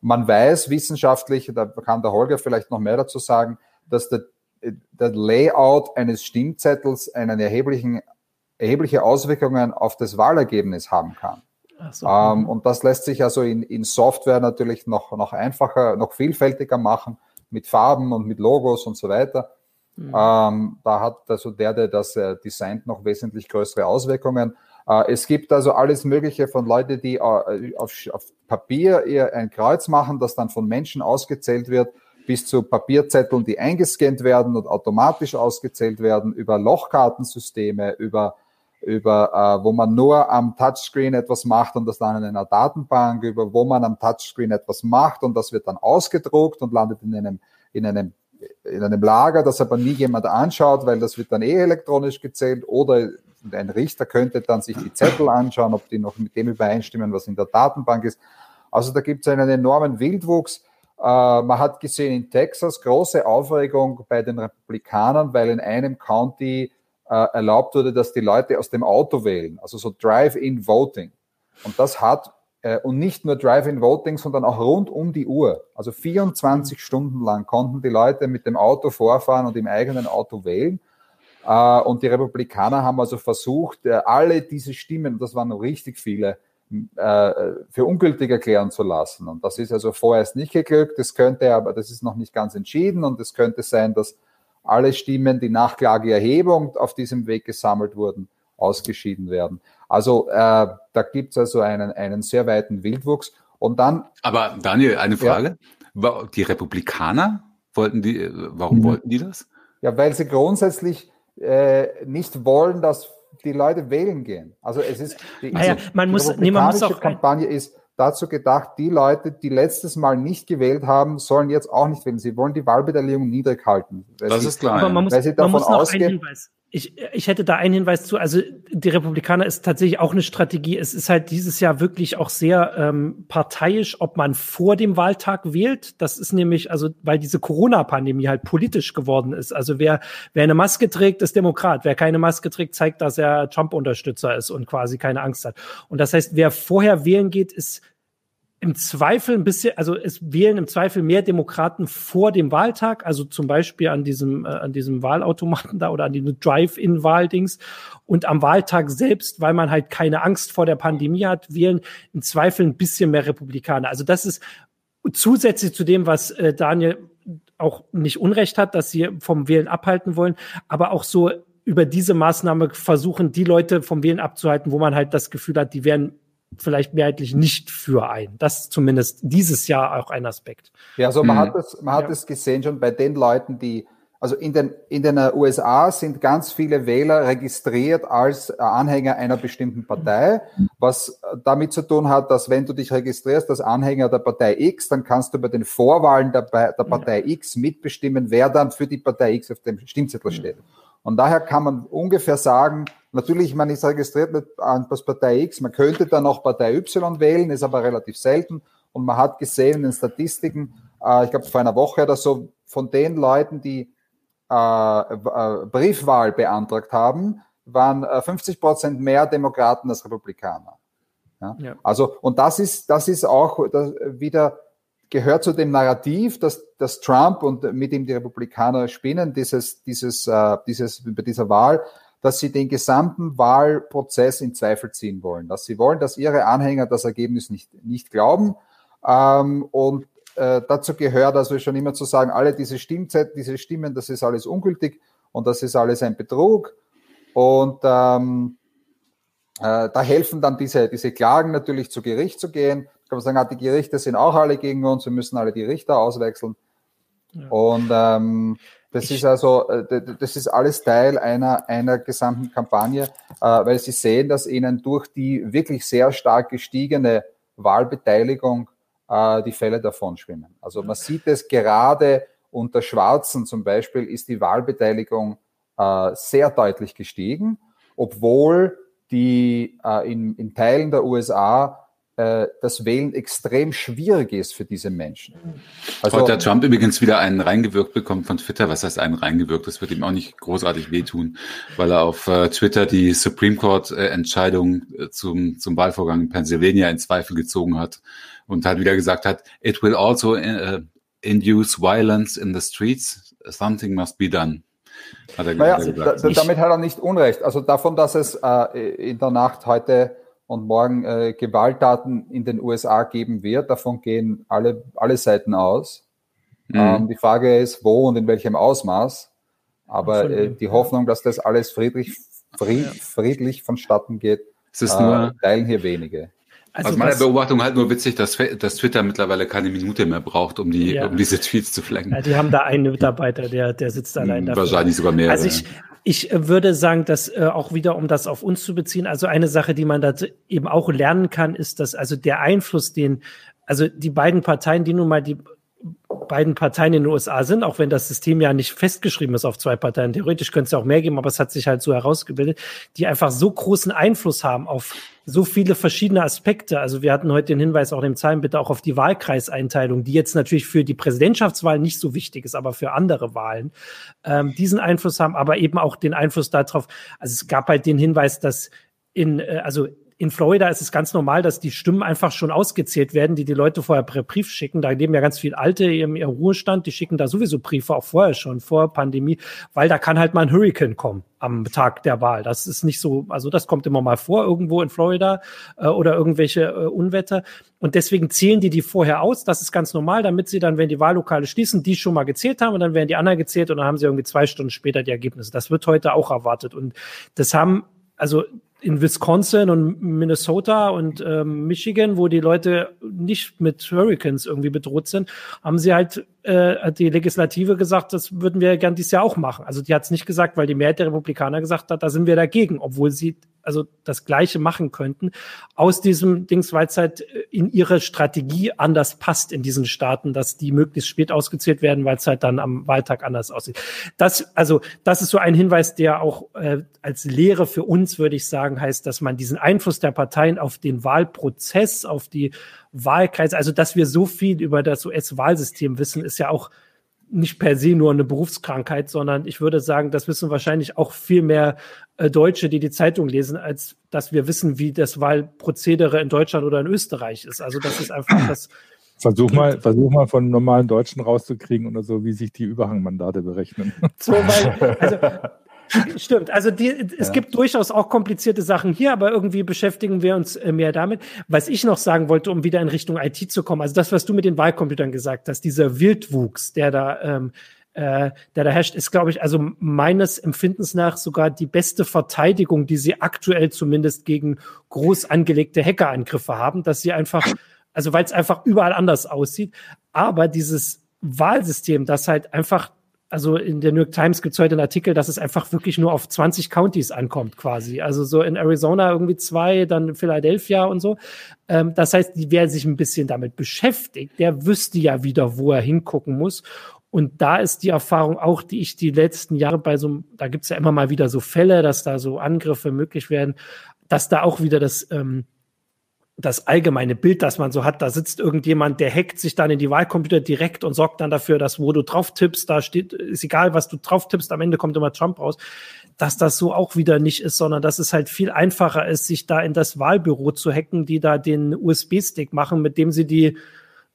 man weiß wissenschaftlich, da kann der Holger vielleicht noch mehr dazu sagen, dass der, der Layout eines Stimmzettels einen erheblichen, erhebliche Auswirkungen auf das Wahlergebnis haben kann. So. Ähm, und das lässt sich also in, in Software natürlich noch, noch einfacher, noch vielfältiger machen mit Farben und mit Logos und so weiter. Mhm. Ähm, da hat also der, der das äh, designt, noch wesentlich größere Auswirkungen. Äh, es gibt also alles Mögliche von Leuten, die äh, auf, auf, Papier ihr ein Kreuz machen, das dann von Menschen ausgezählt wird, bis zu Papierzetteln, die eingescannt werden und automatisch ausgezählt werden, über Lochkartensysteme, über, über äh, wo man nur am Touchscreen etwas macht und das dann in einer Datenbank, über wo man am Touchscreen etwas macht und das wird dann ausgedruckt und landet in einem, in einem in einem Lager, das aber nie jemand anschaut, weil das wird dann eh elektronisch gezählt oder ein Richter könnte dann sich die Zettel anschauen, ob die noch mit dem übereinstimmen, was in der Datenbank ist. Also da gibt es einen enormen Wildwuchs. Äh, man hat gesehen in Texas große Aufregung bei den Republikanern, weil in einem County äh, erlaubt wurde, dass die Leute aus dem Auto wählen, also so Drive-in Voting. Und das hat und nicht nur Drive-in Voting, sondern auch rund um die Uhr. Also 24 Stunden lang konnten die Leute mit dem Auto vorfahren und im eigenen Auto wählen. Äh, und die Republikaner haben also versucht, äh, alle diese Stimmen, und das waren noch richtig viele, äh, für ungültig erklären zu lassen. Und das ist also vorerst nicht geglückt. Das könnte aber, das ist noch nicht ganz entschieden und es könnte sein, dass alle Stimmen, die Nachklageerhebung auf diesem Weg gesammelt wurden, ausgeschieden werden. Also äh, da gibt es also einen, einen sehr weiten Wildwuchs. Und dann. Aber Daniel, eine Frage. Ja. Die Republikaner wollten die, warum mhm. wollten die das? Ja, weil sie grundsätzlich äh, nicht wollen, dass die Leute wählen gehen. Also es ist die, naja, also man die muss, nee, man muss auch Kampagne ist dazu gedacht, die Leute, die letztes Mal nicht gewählt haben, sollen jetzt auch nicht wählen. Sie wollen die Wahlbeteiligung niedrig halten. Das sie, ist klar. Aber man muss, weil sie davon man muss noch ausgehen, einen Hinweis ich, ich hätte da einen Hinweis zu. Also die Republikaner ist tatsächlich auch eine Strategie. Es ist halt dieses Jahr wirklich auch sehr ähm, parteiisch, ob man vor dem Wahltag wählt. Das ist nämlich, also weil diese Corona-Pandemie halt politisch geworden ist. Also wer, wer eine Maske trägt, ist Demokrat. Wer keine Maske trägt, zeigt, dass er Trump-Unterstützer ist und quasi keine Angst hat. Und das heißt, wer vorher wählen geht, ist im Zweifel ein bisschen, also es wählen im Zweifel mehr Demokraten vor dem Wahltag, also zum Beispiel an diesem, äh, an diesem Wahlautomaten da oder an diesem Drive-in-Wahldings und am Wahltag selbst, weil man halt keine Angst vor der Pandemie hat, wählen im Zweifel ein bisschen mehr Republikaner. Also das ist zusätzlich zu dem, was äh, Daniel auch nicht Unrecht hat, dass sie vom Wählen abhalten wollen, aber auch so über diese Maßnahme versuchen, die Leute vom Wählen abzuhalten, wo man halt das Gefühl hat, die werden vielleicht mehrheitlich nicht für ein. Das ist zumindest dieses Jahr auch ein Aspekt. Ja, also man mhm. hat es, man hat es gesehen schon bei den Leuten, die, also in den, in den USA sind ganz viele Wähler registriert als Anhänger einer bestimmten Partei, was damit zu tun hat, dass wenn du dich registrierst als Anhänger der Partei X, dann kannst du bei den Vorwahlen der, der Partei X mitbestimmen, wer dann für die Partei X auf dem Stimmzettel steht. Und daher kann man ungefähr sagen, natürlich, man ist registriert mit als Partei X, man könnte dann auch Partei Y wählen, ist aber relativ selten. Und man hat gesehen in den Statistiken, äh, ich glaube vor einer Woche oder so, von den Leuten, die äh, äh, Briefwahl beantragt haben, waren 50 Prozent mehr Demokraten als Republikaner. Ja? ja? Also, und das ist, das ist auch das wieder gehört zu dem Narrativ, dass, dass Trump und mit ihm die Republikaner spinnen, dieses, dieses, äh, dieses, bei dieser Wahl, dass sie den gesamten Wahlprozess in Zweifel ziehen wollen, dass sie wollen, dass ihre Anhänger das Ergebnis nicht, nicht glauben. Ähm, und äh, dazu gehört also schon immer zu sagen, alle diese Stimmzettel, diese Stimmen, das ist alles ungültig und das ist alles ein Betrug. Und ähm, äh, da helfen dann diese, diese Klagen natürlich zu Gericht zu gehen kann man sagen, ah, die Gerichte sind auch alle gegen uns, wir müssen alle die Richter auswechseln. Ja. Und ähm, das ist also, äh, das ist alles Teil einer, einer gesamten Kampagne, äh, weil sie sehen, dass ihnen durch die wirklich sehr stark gestiegene Wahlbeteiligung äh, die Fälle davon schwimmen. Also man sieht es gerade unter Schwarzen zum Beispiel ist die Wahlbeteiligung sehr deutlich gestiegen, obwohl die in, in Teilen der USA das Wählen extrem schwierig ist für diese Menschen. Also, Heute hat Trump übrigens wieder einen reingewirkt bekommen von Twitter. Was heißt einen reingewirkt? Das wird ihm auch nicht großartig wehtun, weil er auf äh, Twitter die Supreme Court äh, Entscheidung äh, zum, zum Wahlvorgang in Pennsylvania in Zweifel gezogen hat und halt wieder gesagt hat, it will also uh, induce violence in the streets. Something must be done. Hat er naja, gesagt. Da, damit hat er nicht Unrecht. Also davon, dass es äh, in der Nacht heute und morgen äh, Gewalttaten in den USA geben wird. Davon gehen alle, alle Seiten aus. Mhm. Ähm, die Frage ist, wo und in welchem Ausmaß. Aber äh, die Hoffnung, dass das alles friedlich, fried, friedlich vonstatten geht, äh, teilen hier wenige. Also Aus meiner Beobachtung halt nur witzig, dass, dass Twitter mittlerweile keine Minute mehr braucht, um die, ja. um diese Tweets zu flecken. Ja, die haben da einen Mitarbeiter, der, der sitzt allein hm, dafür. Wahrscheinlich sogar mehr. Also ich, ich würde sagen, dass äh, auch wieder, um das auf uns zu beziehen, also eine Sache, die man da eben auch lernen kann, ist, dass also der Einfluss, den also die beiden Parteien, die nun mal die beiden Parteien in den USA sind, auch wenn das System ja nicht festgeschrieben ist auf zwei Parteien. Theoretisch könnte es ja auch mehr geben, aber es hat sich halt so herausgebildet, die einfach so großen Einfluss haben auf so viele verschiedene Aspekte. Also wir hatten heute den Hinweis auch im Zahlen bitte auch auf die Wahlkreiseinteilung, die jetzt natürlich für die Präsidentschaftswahl nicht so wichtig ist, aber für andere Wahlen ähm, diesen Einfluss haben, aber eben auch den Einfluss darauf. Also es gab halt den Hinweis, dass in, äh, also in Florida ist es ganz normal, dass die Stimmen einfach schon ausgezählt werden, die die Leute vorher per Brief schicken. Da leben ja ganz viel Alte im Ruhestand, die schicken da sowieso Briefe auch vorher schon, vor Pandemie, weil da kann halt mal ein Hurricane kommen am Tag der Wahl. Das ist nicht so, also das kommt immer mal vor irgendwo in Florida äh, oder irgendwelche äh, Unwetter. Und deswegen zählen die die vorher aus. Das ist ganz normal, damit sie dann, wenn die Wahllokale schließen, die schon mal gezählt haben und dann werden die anderen gezählt und dann haben sie irgendwie zwei Stunden später die Ergebnisse. Das wird heute auch erwartet. Und das haben also in Wisconsin und Minnesota und ähm, Michigan, wo die Leute nicht mit Hurricanes irgendwie bedroht sind, haben sie halt äh, hat die Legislative gesagt, das würden wir gern dieses Jahr auch machen. Also die hat es nicht gesagt, weil die Mehrheit der Republikaner gesagt hat, da sind wir dagegen, obwohl sie also das Gleiche machen könnten. Aus diesem Dings, weil es halt in ihre Strategie anders passt in diesen Staaten, dass die möglichst spät ausgezählt werden, weil es halt dann am Wahltag anders aussieht. Das, also, das ist so ein Hinweis, der auch äh, als Lehre für uns, würde ich sagen, heißt, dass man diesen Einfluss der Parteien auf den Wahlprozess, auf die Wahlkreise, also dass wir so viel über das US-Wahlsystem wissen, ist ja auch nicht per se nur eine Berufskrankheit, sondern ich würde sagen, das wissen wahrscheinlich auch viel mehr äh, Deutsche, die die Zeitung lesen, als dass wir wissen, wie das Wahlprozedere in Deutschland oder in Österreich ist. Also das ist einfach das. Versuch mal, versuch mal von normalen Deutschen rauszukriegen oder so, wie sich die Überhangmandate berechnen. So, weil, also Stimmt, also die, es ja. gibt durchaus auch komplizierte Sachen hier, aber irgendwie beschäftigen wir uns äh, mehr damit. Was ich noch sagen wollte, um wieder in Richtung IT zu kommen, also das, was du mit den Wahlcomputern gesagt hast, dieser Wildwuchs, der da, ähm, äh, der da herrscht, ist, glaube ich, also meines Empfindens nach sogar die beste Verteidigung, die sie aktuell zumindest gegen groß angelegte Hackerangriffe haben, dass sie einfach, also weil es einfach überall anders aussieht, aber dieses Wahlsystem, das halt einfach also in der New York Times gibt es heute einen Artikel, dass es einfach wirklich nur auf 20 Counties ankommt, quasi. Also so in Arizona irgendwie zwei, dann Philadelphia und so. Ähm, das heißt, wer sich ein bisschen damit beschäftigt, der wüsste ja wieder, wo er hingucken muss. Und da ist die Erfahrung auch, die ich die letzten Jahre bei so, da gibt es ja immer mal wieder so Fälle, dass da so Angriffe möglich werden, dass da auch wieder das ähm, das allgemeine Bild, das man so hat, da sitzt irgendjemand, der hackt sich dann in die Wahlcomputer direkt und sorgt dann dafür, dass wo du drauf tippst, da steht, ist egal, was du drauf tippst, am Ende kommt immer Trump raus, dass das so auch wieder nicht ist, sondern dass es halt viel einfacher ist, sich da in das Wahlbüro zu hacken, die da den USB-Stick machen, mit dem sie die,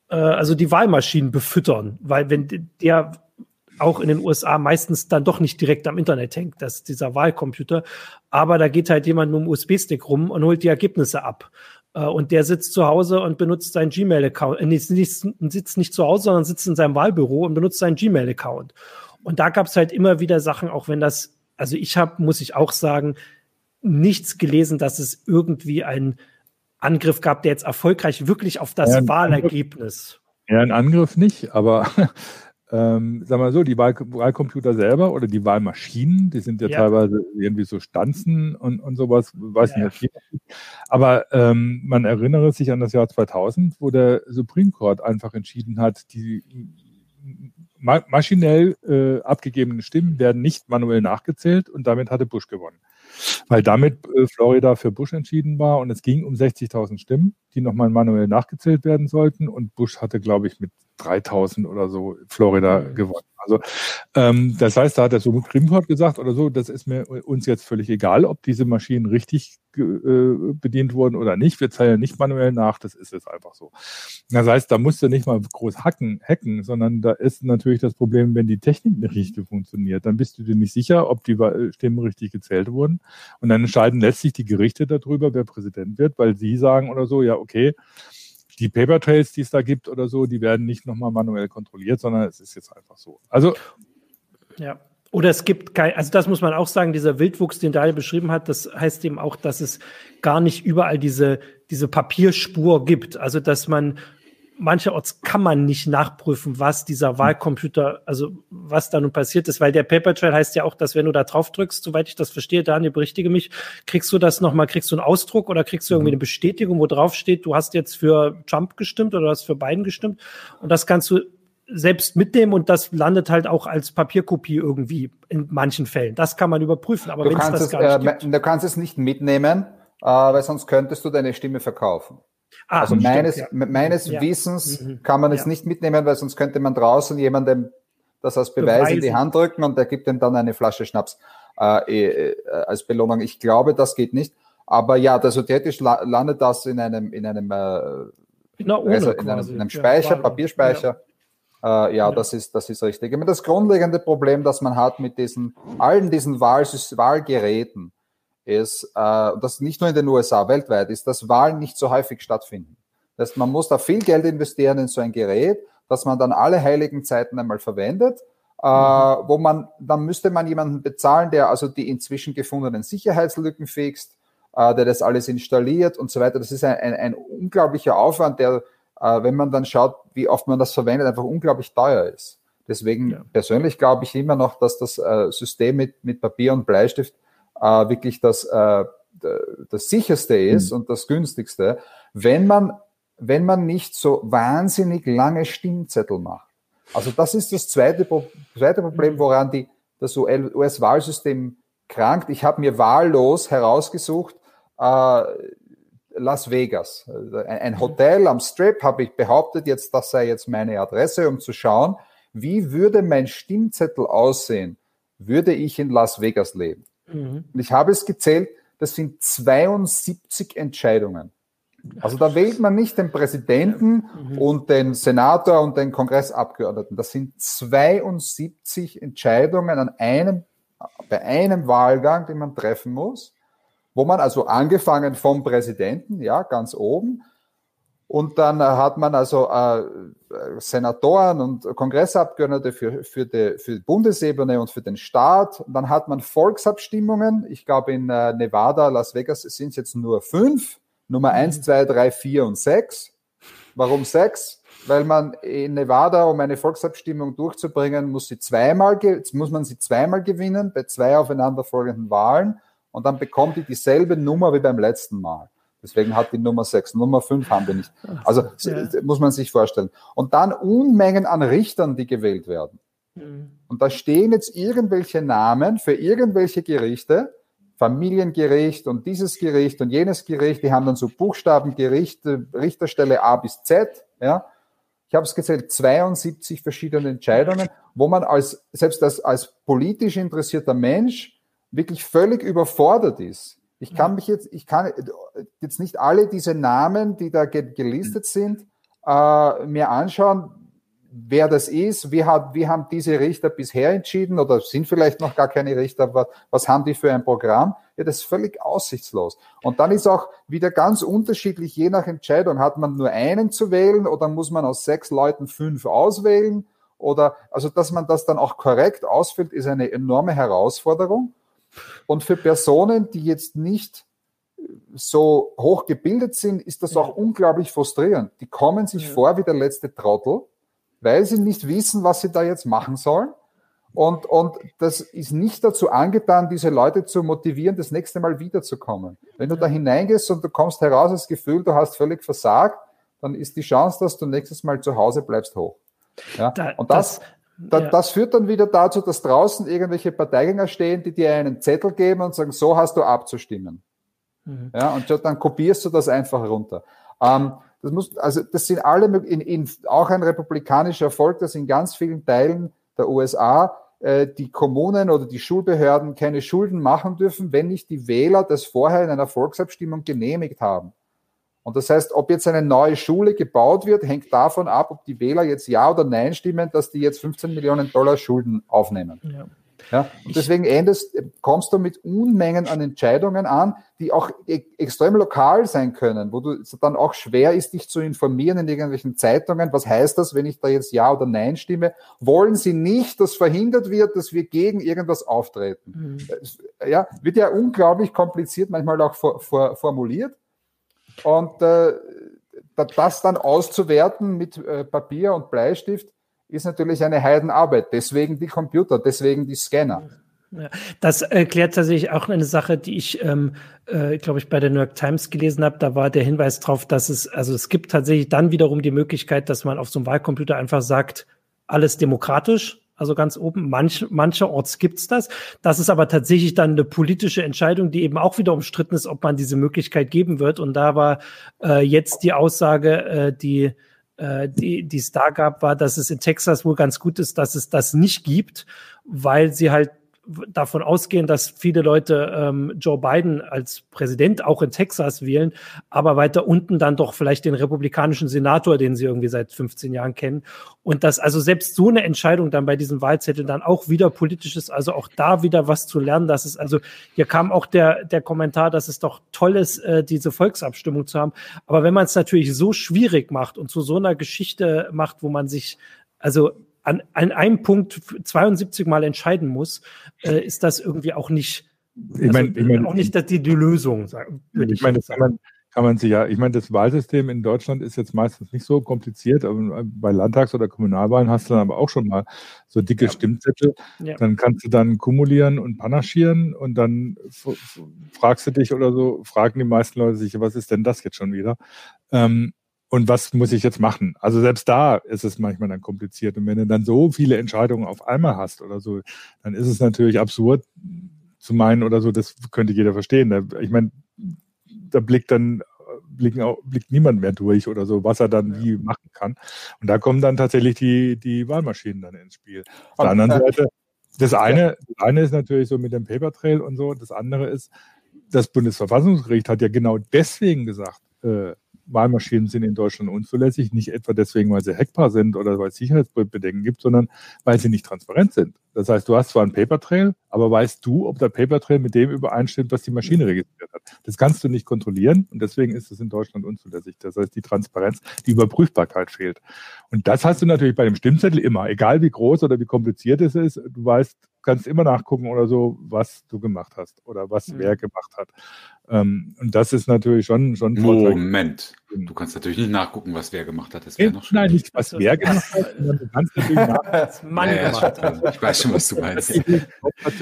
äh, also die Wahlmaschinen befüttern, weil wenn der auch in den USA meistens dann doch nicht direkt am Internet hängt, dass dieser Wahlcomputer. Aber da geht halt jemand mit einem USB-Stick rum und holt die Ergebnisse ab. Äh, und der sitzt zu Hause und benutzt seinen Gmail-Account. Äh, nicht, sitzt nicht zu Hause, sondern sitzt in seinem Wahlbüro und benutzt seinen Gmail-Account. Und da gab es halt immer wieder Sachen, auch wenn das, also ich habe, muss ich auch sagen, nichts gelesen, dass es irgendwie einen Angriff gab, der jetzt erfolgreich wirklich auf das ja, Wahlergebnis. Ja, ein Angriff nicht, aber ähm, sagen wir mal so, die Wahl Wahlcomputer selber oder die Wahlmaschinen, die sind ja, ja. teilweise irgendwie so Stanzen und, und sowas, weiß ja. nicht. Aber ähm, man erinnere sich an das Jahr 2000, wo der Supreme Court einfach entschieden hat, die ma maschinell äh, abgegebenen Stimmen werden nicht manuell nachgezählt und damit hatte Bush gewonnen. Weil damit äh, Florida für Bush entschieden war und es ging um 60.000 Stimmen, die nochmal manuell nachgezählt werden sollten und Bush hatte, glaube ich, mit 3000 oder so Florida gewonnen. Also ähm, das heißt, da hat der Supreme Court gesagt oder so, das ist mir uns jetzt völlig egal, ob diese Maschinen richtig äh, bedient wurden oder nicht. Wir zählen nicht manuell nach, das ist jetzt einfach so. Das heißt, da musst du nicht mal groß hacken, hacken, sondern da ist natürlich das Problem, wenn die Technik nicht richtig funktioniert, dann bist du dir nicht sicher, ob die Stimmen richtig gezählt wurden. Und dann entscheiden letztlich die Gerichte darüber, wer Präsident wird, weil sie sagen oder so, ja, okay, die Paper Trails, die es da gibt oder so, die werden nicht nochmal manuell kontrolliert, sondern es ist jetzt einfach so. Also ja. Oder es gibt kein, also das muss man auch sagen, dieser Wildwuchs, den Daniel beschrieben hat, das heißt eben auch, dass es gar nicht überall diese, diese Papierspur gibt. Also, dass man mancherorts kann man nicht nachprüfen, was dieser Wahlcomputer, also was da nun passiert ist, weil der Paper Trail heißt ja auch, dass wenn du da drauf drückst, soweit ich das verstehe, Daniel, berichtige mich, kriegst du das nochmal, kriegst du einen Ausdruck oder kriegst du irgendwie mhm. eine Bestätigung, wo drauf steht, du hast jetzt für Trump gestimmt oder du hast für Biden gestimmt und das kannst du selbst mitnehmen und das landet halt auch als Papierkopie irgendwie in manchen Fällen. Das kann man überprüfen, aber wenn es das gar nicht äh, gibt, Du kannst es nicht mitnehmen, äh, weil sonst könntest du deine Stimme verkaufen. Ah, also meines, ja. meines ja. Wissens mhm. kann man es ja. nicht mitnehmen, weil sonst könnte man draußen jemandem das als Beweis Beweisen. in die Hand drücken und der gibt ihm dann eine Flasche Schnaps äh, äh, als Belohnung. Ich glaube, das geht nicht. Aber ja, also theoretisch landet das in einem, in einem, äh, Na, also in, einem in einem, Speicher, Papierspeicher. Äh, ja, das ist, das ist richtig. Das grundlegende Problem, das man hat mit diesen, allen diesen Wahl Wahlgeräten, ist, äh, das nicht nur in den USA, weltweit ist, dass Wahlen nicht so häufig stattfinden. Das, man muss da viel Geld investieren in so ein Gerät, dass man dann alle heiligen Zeiten einmal verwendet, äh, mhm. wo man, dann müsste man jemanden bezahlen, der also die inzwischen gefundenen Sicherheitslücken fixt, äh, der das alles installiert und so weiter. Das ist ein, ein, ein unglaublicher Aufwand, der, äh, wenn man dann schaut, wie oft man das verwendet, einfach unglaublich teuer ist. Deswegen ja. persönlich glaube ich immer noch, dass das äh, System mit, mit Papier und Bleistift äh, wirklich das, äh, das sicherste ist mhm. und das günstigste, wenn man, wenn man nicht so wahnsinnig lange Stimmzettel macht. Also das ist das zweite, zweite Problem, mhm. woran die, das US-Wahlsystem krankt. Ich habe mir wahllos herausgesucht, äh, Las Vegas. Ein mhm. Hotel am Strip habe ich behauptet, jetzt das sei jetzt meine Adresse, um zu schauen, wie würde mein Stimmzettel aussehen, würde ich in Las Vegas leben. Mhm. Und ich habe es gezählt, das sind 72 Entscheidungen. Also da wählt man nicht den Präsidenten mhm. und den Senator und den Kongressabgeordneten. Das sind 72 Entscheidungen an einem, bei einem Wahlgang, den man treffen muss, wo man also angefangen vom Präsidenten, ja, ganz oben, und dann äh, hat man also äh, Senatoren und Kongressabgeordnete für, für, die, für die Bundesebene und für den Staat. Und dann hat man Volksabstimmungen. Ich glaube, in äh, Nevada, Las Vegas sind es jetzt nur fünf. Nummer eins, zwei, drei, vier und sechs. Warum sechs? Weil man in Nevada, um eine Volksabstimmung durchzubringen, muss, sie zweimal, muss man sie zweimal gewinnen bei zwei aufeinanderfolgenden Wahlen. Und dann bekommt die dieselbe Nummer wie beim letzten Mal. Deswegen hat die Nummer 6. Nummer 5 haben wir nicht. Also ja. muss man sich vorstellen. Und dann Unmengen an Richtern, die gewählt werden. Mhm. Und da stehen jetzt irgendwelche Namen für irgendwelche Gerichte, Familiengericht und dieses Gericht und jenes Gericht, die haben dann so Buchstabengerichte, Richterstelle A bis Z, ja. Ich habe es gezählt, 72 verschiedene Entscheidungen, wo man als, selbst als, als politisch interessierter Mensch wirklich völlig überfordert ist. Ich kann mich jetzt, ich kann jetzt nicht alle diese Namen, die da gelistet sind, äh, mir anschauen, wer das ist, wie, hat, wie haben diese Richter bisher entschieden oder sind vielleicht noch gar keine Richter, was, was haben die für ein Programm? Ja, das ist völlig aussichtslos. Und dann ist auch wieder ganz unterschiedlich, je nach Entscheidung, hat man nur einen zu wählen oder muss man aus sechs Leuten fünf auswählen? Oder, also, dass man das dann auch korrekt ausfüllt, ist eine enorme Herausforderung. Und für Personen, die jetzt nicht so hoch gebildet sind, ist das auch unglaublich frustrierend. Die kommen sich ja. vor wie der letzte Trottel, weil sie nicht wissen, was sie da jetzt machen sollen. Und, und das ist nicht dazu angetan, diese Leute zu motivieren, das nächste Mal wiederzukommen. Wenn du da hineingehst und du kommst heraus, das Gefühl, du hast völlig versagt, dann ist die Chance, dass du nächstes Mal zu Hause bleibst, hoch. Ja? Da, und das, das da, ja. Das führt dann wieder dazu, dass draußen irgendwelche Parteigänger stehen, die dir einen Zettel geben und sagen, so hast du abzustimmen. Mhm. Ja, und dann kopierst du das einfach runter. Ähm, das muss, also das sind alle, in, in, auch ein republikanischer Erfolg, dass in ganz vielen Teilen der USA äh, die Kommunen oder die Schulbehörden keine Schulden machen dürfen, wenn nicht die Wähler das vorher in einer Volksabstimmung genehmigt haben. Und das heißt, ob jetzt eine neue Schule gebaut wird, hängt davon ab, ob die Wähler jetzt Ja oder Nein stimmen, dass die jetzt 15 Millionen Dollar Schulden aufnehmen. Ja. Ja, und deswegen endest, kommst du mit Unmengen an Entscheidungen an, die auch e extrem lokal sein können, wo du dann auch schwer ist, dich zu informieren in irgendwelchen Zeitungen. Was heißt das, wenn ich da jetzt Ja oder Nein stimme? Wollen sie nicht, dass verhindert wird, dass wir gegen irgendwas auftreten? Mhm. Ja, wird ja unglaublich kompliziert, manchmal auch for, for, formuliert. Und äh, das dann auszuwerten mit äh, Papier und Bleistift, ist natürlich eine Heidenarbeit. Deswegen die Computer, deswegen die Scanner. Ja, das erklärt tatsächlich auch eine Sache, die ich, ähm, äh, glaube ich, bei der New York Times gelesen habe. Da war der Hinweis drauf, dass es, also es gibt tatsächlich dann wiederum die Möglichkeit, dass man auf so einem Wahlcomputer einfach sagt, alles demokratisch, also ganz oben. Manch, mancherorts gibt's das. Das ist aber tatsächlich dann eine politische Entscheidung, die eben auch wieder umstritten ist, ob man diese Möglichkeit geben wird. Und da war äh, jetzt die Aussage, äh, die äh, die, die es da gab, war, dass es in Texas wohl ganz gut ist, dass es das nicht gibt, weil sie halt davon ausgehen, dass viele Leute ähm, Joe Biden als Präsident auch in Texas wählen, aber weiter unten dann doch vielleicht den republikanischen Senator, den sie irgendwie seit 15 Jahren kennen. Und dass also selbst so eine Entscheidung dann bei diesem Wahlzettel dann auch wieder politisch ist, also auch da wieder was zu lernen, dass es also, hier kam auch der, der Kommentar, dass es doch toll ist, äh, diese Volksabstimmung zu haben. Aber wenn man es natürlich so schwierig macht und zu so einer Geschichte macht, wo man sich also an, an einem Punkt 72 Mal entscheiden muss, äh, ist das irgendwie auch nicht, also, ich mein, ich mein, auch nicht die, die Lösung. Würde ich meine, das kann man, kann man sich ja, ich meine, das Wahlsystem in Deutschland ist jetzt meistens nicht so kompliziert, aber bei Landtags- oder Kommunalwahlen hast du dann aber auch schon mal so dicke ja. Stimmzettel. Ja. Dann kannst du dann kumulieren und panaschieren und dann fragst du dich oder so, fragen die meisten Leute sich, was ist denn das jetzt schon wieder? Ähm, und was muss ich jetzt machen? Also selbst da ist es manchmal dann kompliziert. Und wenn du dann so viele Entscheidungen auf einmal hast oder so, dann ist es natürlich absurd zu meinen oder so, das könnte jeder verstehen. Ich meine, da blickt dann blicken auch, blickt niemand mehr durch oder so, was er dann ja. wie machen kann. Und da kommen dann tatsächlich die, die Wahlmaschinen dann ins Spiel. Auf der anderen Seite, das eine, das eine ist natürlich so mit dem Paper Trail und so, das andere ist, das Bundesverfassungsgericht hat ja genau deswegen gesagt, äh, Wahlmaschinen sind in Deutschland unzulässig, nicht etwa deswegen, weil sie hackbar sind oder weil es Sicherheitsbedenken gibt, sondern weil sie nicht transparent sind. Das heißt, du hast zwar einen Paper Trail, aber weißt du, ob der Paper Trail mit dem übereinstimmt, was die Maschine registriert hat. Das kannst du nicht kontrollieren und deswegen ist es in Deutschland unzulässig. Das heißt, die Transparenz, die Überprüfbarkeit fehlt. Und das hast du natürlich bei dem Stimmzettel immer, egal wie groß oder wie kompliziert es ist. Du weißt, kannst immer nachgucken oder so, was du gemacht hast oder was mhm. wer gemacht hat. Ähm, und das ist natürlich schon schon Moment. Du kannst natürlich nicht nachgucken, was wer gemacht hat. Das wäre noch Nein, nicht was wer gemacht hat, sondern du kannst natürlich nachgucken, was Mann ja, gemacht hat. Ich weiß schon, was du meinst.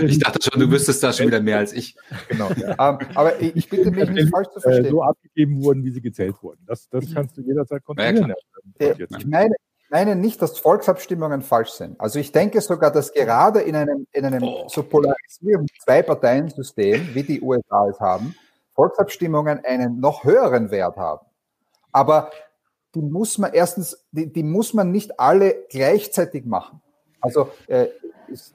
Ich dachte schon, du wüsstest da schon wieder mehr als ich. Genau. Ja. Um, ähm, aber ich bitte mich nicht falsch zu verstehen. So abgegeben wurden, wie sie gezählt wurden. Das, das kannst du jederzeit kontrollieren. Ja, ich meine, meine nicht, dass Volksabstimmungen falsch sind. Also ich denke sogar, dass gerade in einem, in einem oh. so polarisierten Zwei-Parteien-System, wie die USA es haben, Volksabstimmungen einen noch höheren Wert haben. Aber die muss man erstens, die, die muss man nicht alle gleichzeitig machen. Also äh, ist,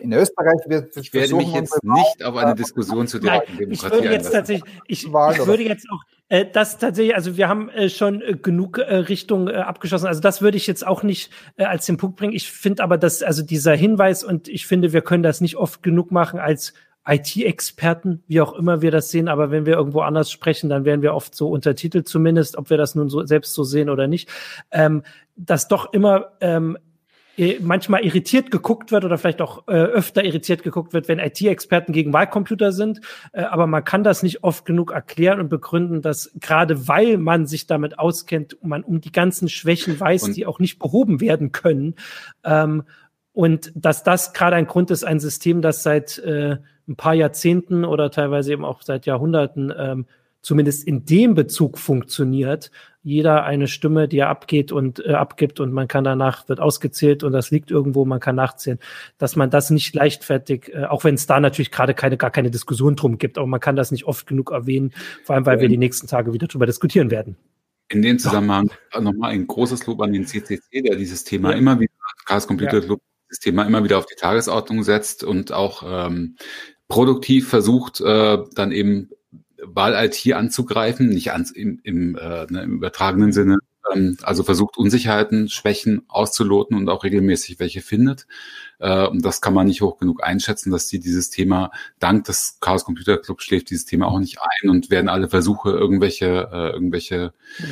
in Österreich wird ich werde mich jetzt nicht auf eine Diskussion zu der Demokratie Ich würde jetzt tatsächlich, ich, ich würde jetzt auch äh, das tatsächlich, also wir haben äh, schon äh, genug äh, Richtung äh, abgeschlossen. Also das würde ich jetzt auch nicht äh, als den Punkt bringen. Ich finde aber, dass also dieser Hinweis und ich finde, wir können das nicht oft genug machen als IT-Experten, wie auch immer wir das sehen, aber wenn wir irgendwo anders sprechen, dann werden wir oft so untertitelt zumindest, ob wir das nun so selbst so sehen oder nicht, ähm, dass doch immer ähm, manchmal irritiert geguckt wird oder vielleicht auch äh, öfter irritiert geguckt wird, wenn IT-Experten gegen Wahlcomputer sind. Äh, aber man kann das nicht oft genug erklären und begründen, dass gerade weil man sich damit auskennt, man um die ganzen Schwächen weiß, und die auch nicht behoben werden können. Ähm, und dass das gerade ein Grund ist, ein System, das seit äh, ein paar Jahrzehnten oder teilweise eben auch seit Jahrhunderten ähm, zumindest in dem Bezug funktioniert, jeder eine Stimme, die er abgeht und äh, abgibt und man kann danach wird ausgezählt und das liegt irgendwo, man kann nachzählen, dass man das nicht leichtfertig, äh, auch wenn es da natürlich gerade keine gar keine Diskussion drum gibt, aber man kann das nicht oft genug erwähnen, vor allem weil wir die nächsten Tage wieder drüber diskutieren werden. In dem Zusammenhang ja. nochmal ein großes Lob an den CCC, der dieses Thema ja. immer wieder, Chaos Computer Club, ja. das Thema immer wieder auf die Tagesordnung setzt und auch ähm, produktiv versucht, äh, dann eben Wahl-IT anzugreifen, nicht ans, im, im, äh, ne, im übertragenen Sinne, ähm, also versucht Unsicherheiten, Schwächen auszuloten und auch regelmäßig welche findet. Äh, und das kann man nicht hoch genug einschätzen, dass die dieses Thema, dank des Chaos Computer Club schläft dieses Thema auch nicht ein und werden alle Versuche, irgendwelche, äh, irgendwelche mhm.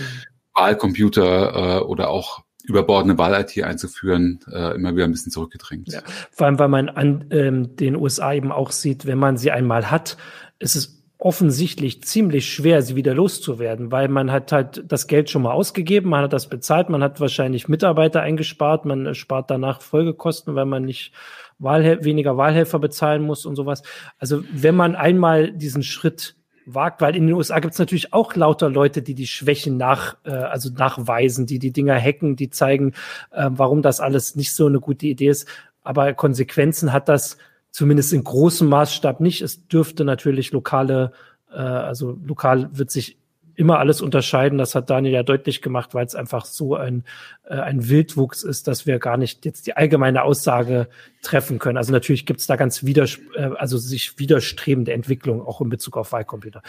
Wahlcomputer äh, oder auch überbordene Wahl-IT einzuführen, äh, immer wieder ein bisschen zurückgedrängt. Ja, vor allem, weil man an ähm, den USA eben auch sieht, wenn man sie einmal hat, ist es offensichtlich ziemlich schwer, sie wieder loszuwerden, weil man hat halt das Geld schon mal ausgegeben, man hat das bezahlt, man hat wahrscheinlich Mitarbeiter eingespart, man spart danach Folgekosten, weil man nicht Wahlhel weniger Wahlhelfer bezahlen muss und sowas. Also wenn man einmal diesen Schritt wagt, weil in den USA gibt es natürlich auch lauter Leute, die die Schwächen nach, äh, also nachweisen, die die Dinger hacken, die zeigen, äh, warum das alles nicht so eine gute Idee ist. Aber Konsequenzen hat das zumindest in großem Maßstab nicht. Es dürfte natürlich lokale, äh, also lokal wird sich immer alles unterscheiden. Das hat Daniel ja deutlich gemacht, weil es einfach so ein, äh, ein Wildwuchs ist, dass wir gar nicht jetzt die allgemeine Aussage treffen können. Also natürlich gibt es da ganz widers äh, also sich widerstrebende Entwicklungen auch in Bezug auf Wahlcomputer.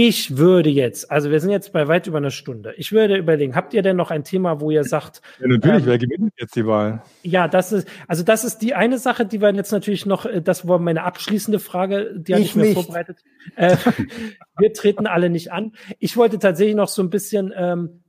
Ich würde jetzt, also wir sind jetzt bei weit über einer Stunde. Ich würde überlegen, habt ihr denn noch ein Thema, wo ihr sagt? Ja, natürlich, ähm, wer gewinnt jetzt die Wahl? Ja, das ist, also das ist die eine Sache, die wir jetzt natürlich noch, äh, das war meine abschließende Frage, die habe ich, ich mir vorbereitet. Äh, wir treten alle nicht an. Ich wollte tatsächlich noch so ein bisschen, ähm,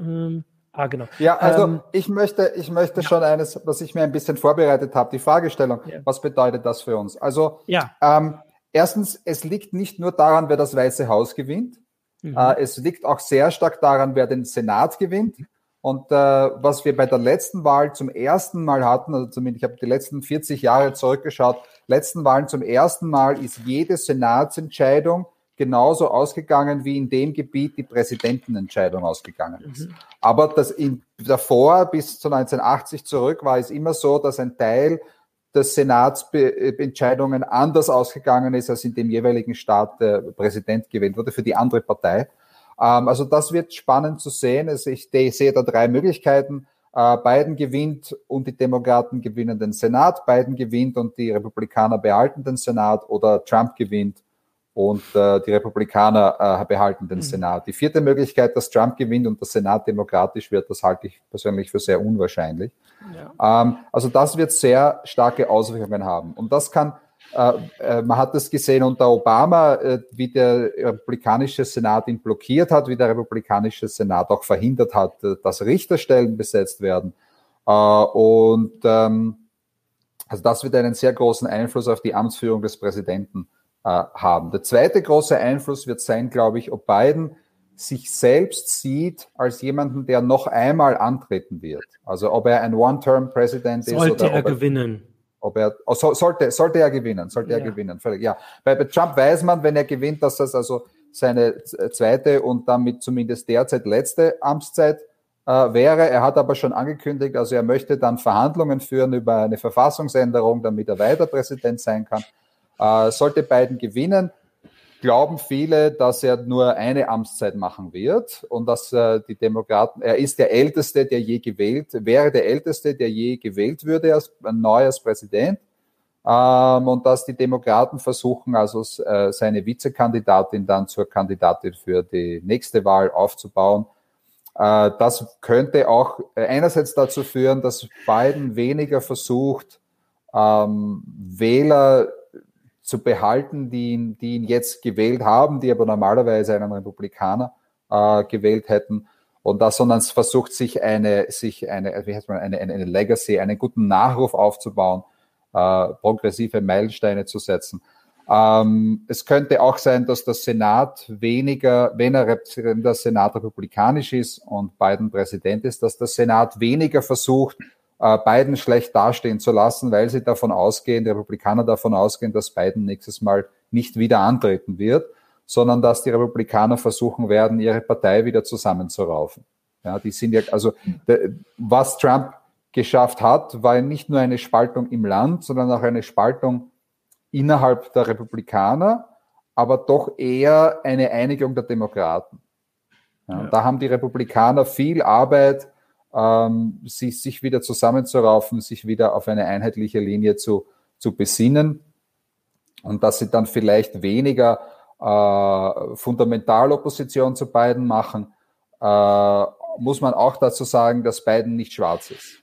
ähm, Ah, genau. Ja, also ähm, ich möchte, ich möchte ja. schon eines, was ich mir ein bisschen vorbereitet habe, die Fragestellung. Ja. Was bedeutet das für uns? Also ja. ähm, Erstens, es liegt nicht nur daran, wer das Weiße Haus gewinnt. Mhm. Äh, es liegt auch sehr stark daran, wer den Senat gewinnt. Und äh, was wir bei der letzten Wahl zum ersten Mal hatten, also zumindest ich habe die letzten 40 Jahre zurückgeschaut, letzten Wahlen zum ersten Mal ist jede Senatsentscheidung genauso ausgegangen, wie in dem Gebiet die Präsidentenentscheidung ausgegangen ist. Mhm. Aber das in, davor bis zu 1980 zurück war es immer so, dass ein Teil des Senatsentscheidungen anders ausgegangen ist, als in dem jeweiligen Staat der Präsident gewählt wurde für die andere Partei. Ähm, also das wird spannend zu sehen. Ich sehe da drei Möglichkeiten. Äh, Biden gewinnt und die Demokraten gewinnen den Senat. Biden gewinnt und die Republikaner behalten den Senat oder Trump gewinnt und äh, die Republikaner äh, behalten den mhm. Senat. Die vierte Möglichkeit, dass Trump gewinnt und der Senat demokratisch wird, das halte ich persönlich für sehr unwahrscheinlich. Ja. Ähm, also das wird sehr starke Auswirkungen haben. Und das kann, äh, äh, man hat das gesehen unter Obama, äh, wie der republikanische Senat ihn blockiert hat, wie der republikanische Senat auch verhindert hat, äh, dass Richterstellen besetzt werden. Und ähm, also das wird einen sehr großen Einfluss auf die Amtsführung des Präsidenten äh, haben. Der zweite große Einfluss wird sein, glaube ich, ob Biden sich selbst sieht als jemanden, der noch einmal antreten wird. Also ob er ein One-Term-President ist. Sollte oder er, er gewinnen. Ob er, oh, so, sollte, sollte er gewinnen, sollte ja. er gewinnen. Völlig, ja. Bei, bei Trump weiß man, wenn er gewinnt, dass das also seine zweite und damit zumindest derzeit letzte Amtszeit äh, wäre. Er hat aber schon angekündigt, also er möchte dann Verhandlungen führen über eine Verfassungsänderung, damit er weiter Präsident sein kann. Äh, sollte Biden gewinnen, glauben viele, dass er nur eine Amtszeit machen wird und dass äh, die Demokraten, er ist der Älteste, der je gewählt, wäre der Älteste, der je gewählt würde als neu als Präsident. Ähm, und dass die Demokraten versuchen, also äh, seine Vizekandidatin dann zur Kandidatin für die nächste Wahl aufzubauen. Äh, das könnte auch einerseits dazu führen, dass Biden weniger versucht, ähm, Wähler zu behalten, die ihn, die ihn jetzt gewählt haben, die aber normalerweise einen Republikaner äh, gewählt hätten. Und das, sondern es versucht sich eine, sich eine, wie heißt man, eine, eine, eine Legacy, einen guten Nachruf aufzubauen, äh, progressive Meilensteine zu setzen. Ähm, es könnte auch sein, dass der Senat weniger, wenn, er, wenn der Senat republikanisch ist und Biden Präsident ist, dass der Senat weniger versucht, äh, Biden schlecht dastehen zu lassen, weil sie davon ausgehen, die Republikaner davon ausgehen, dass Biden nächstes Mal nicht wieder antreten wird, sondern dass die Republikaner versuchen werden, ihre Partei wieder zusammenzuraufen. Ja, die sind ja, also was Trump geschafft hat, war nicht nur eine Spaltung im Land, sondern auch eine Spaltung innerhalb der Republikaner, aber doch eher eine Einigung der Demokraten. Ja, ja. Da haben die Republikaner viel Arbeit ähm, sich, sich wieder zusammenzuraufen, sich wieder auf eine einheitliche Linie zu, zu besinnen und dass sie dann vielleicht weniger äh, Fundamentalopposition zu beiden machen, äh, muss man auch dazu sagen, dass Biden nicht schwarz ist,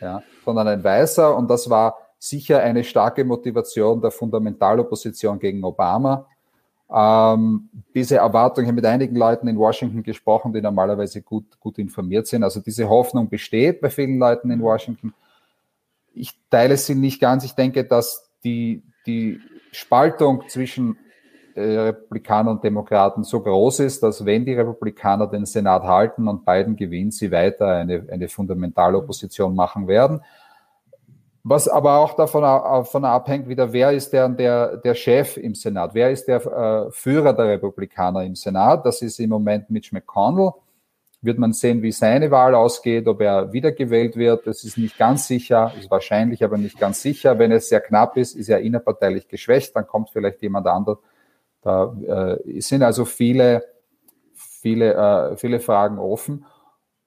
ja, sondern ein Weißer. Und das war sicher eine starke Motivation der Fundamentalopposition gegen Obama. Ähm, diese Erwartung, ich habe mit einigen Leuten in Washington gesprochen, die normalerweise gut, gut informiert sind. Also diese Hoffnung besteht bei vielen Leuten in Washington. Ich teile sie nicht ganz. Ich denke, dass die, die Spaltung zwischen äh, Republikanern und Demokraten so groß ist, dass wenn die Republikaner den Senat halten und Biden gewinnt, sie weiter eine, eine fundamentale Opposition machen werden. Was aber auch davon, davon abhängt, wieder, wer ist der, der, der Chef im Senat? Wer ist der äh, Führer der Republikaner im Senat? Das ist im Moment Mitch McConnell. Wird man sehen, wie seine Wahl ausgeht, ob er wiedergewählt wird. Das ist nicht ganz sicher, ist wahrscheinlich, aber nicht ganz sicher. Wenn es sehr knapp ist, ist er innerparteilich geschwächt, dann kommt vielleicht jemand anderes. Da äh, sind also viele, viele, äh, viele Fragen offen.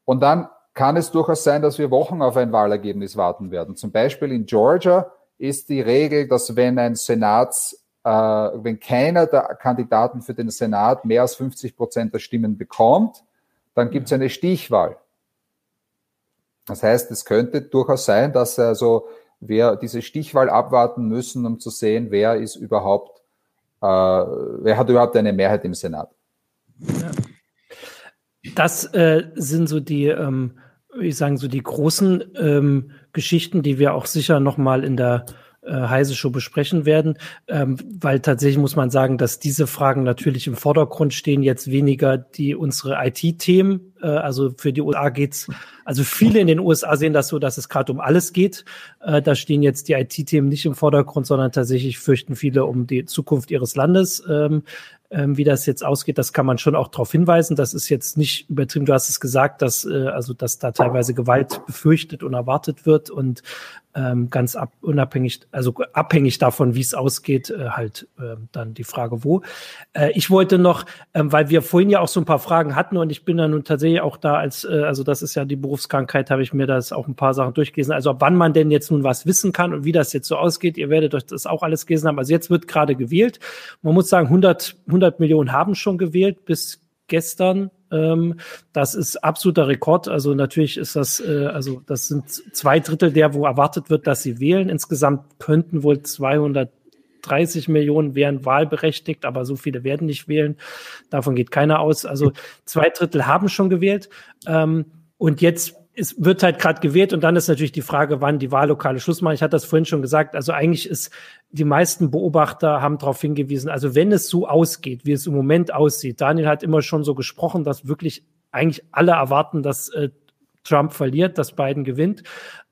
Und dann kann es durchaus sein, dass wir Wochen auf ein Wahlergebnis warten werden. Zum Beispiel in Georgia ist die Regel, dass wenn ein Senats, äh, wenn keiner der Kandidaten für den Senat mehr als 50 Prozent der Stimmen bekommt, dann gibt es eine Stichwahl. Das heißt, es könnte durchaus sein, dass also wir diese Stichwahl abwarten müssen, um zu sehen, wer ist überhaupt, äh, wer hat überhaupt eine Mehrheit im Senat. Ja. Das äh, sind so die ähm, ich sagen, so die großen ähm, Geschichten, die wir auch sicher nochmal in der äh, Heise Show besprechen werden, ähm, weil tatsächlich muss man sagen, dass diese Fragen natürlich im Vordergrund stehen, jetzt weniger die unsere IT-Themen, äh, also für die USA geht's, also viele in den USA sehen das so, dass es gerade um alles geht. Äh, da stehen jetzt die IT-Themen nicht im Vordergrund, sondern tatsächlich fürchten viele um die Zukunft ihres Landes. Ähm, ähm, wie das jetzt ausgeht, das kann man schon auch darauf hinweisen. Das ist jetzt nicht übertrieben. Du hast es gesagt, dass äh, also dass da teilweise Gewalt befürchtet und erwartet wird und ähm, ganz ab, unabhängig, also abhängig davon, wie es ausgeht, äh, halt äh, dann die Frage, wo. Äh, ich wollte noch, ähm, weil wir vorhin ja auch so ein paar Fragen hatten und ich bin dann nun tatsächlich auch da als, äh, also das ist ja die Berufskrankheit, habe ich mir das auch ein paar Sachen durchgelesen. Also wann man denn jetzt nun was wissen kann und wie das jetzt so ausgeht, ihr werdet euch das auch alles gelesen haben. Also jetzt wird gerade gewählt. Man muss sagen, 100, 100 Millionen haben schon gewählt bis gestern. Ähm, das ist absoluter Rekord. Also natürlich ist das, äh, also das sind zwei Drittel der, wo erwartet wird, dass sie wählen. Insgesamt könnten wohl 230 Millionen wären wahlberechtigt, aber so viele werden nicht wählen. Davon geht keiner aus. Also zwei Drittel haben schon gewählt. Ähm, und jetzt es wird halt gerade gewählt und dann ist natürlich die Frage, wann die Wahllokale Schluss machen. Ich hatte das vorhin schon gesagt. Also eigentlich ist die meisten Beobachter haben darauf hingewiesen, also wenn es so ausgeht, wie es im Moment aussieht, Daniel hat immer schon so gesprochen, dass wirklich eigentlich alle erwarten, dass äh, Trump verliert, dass Biden gewinnt.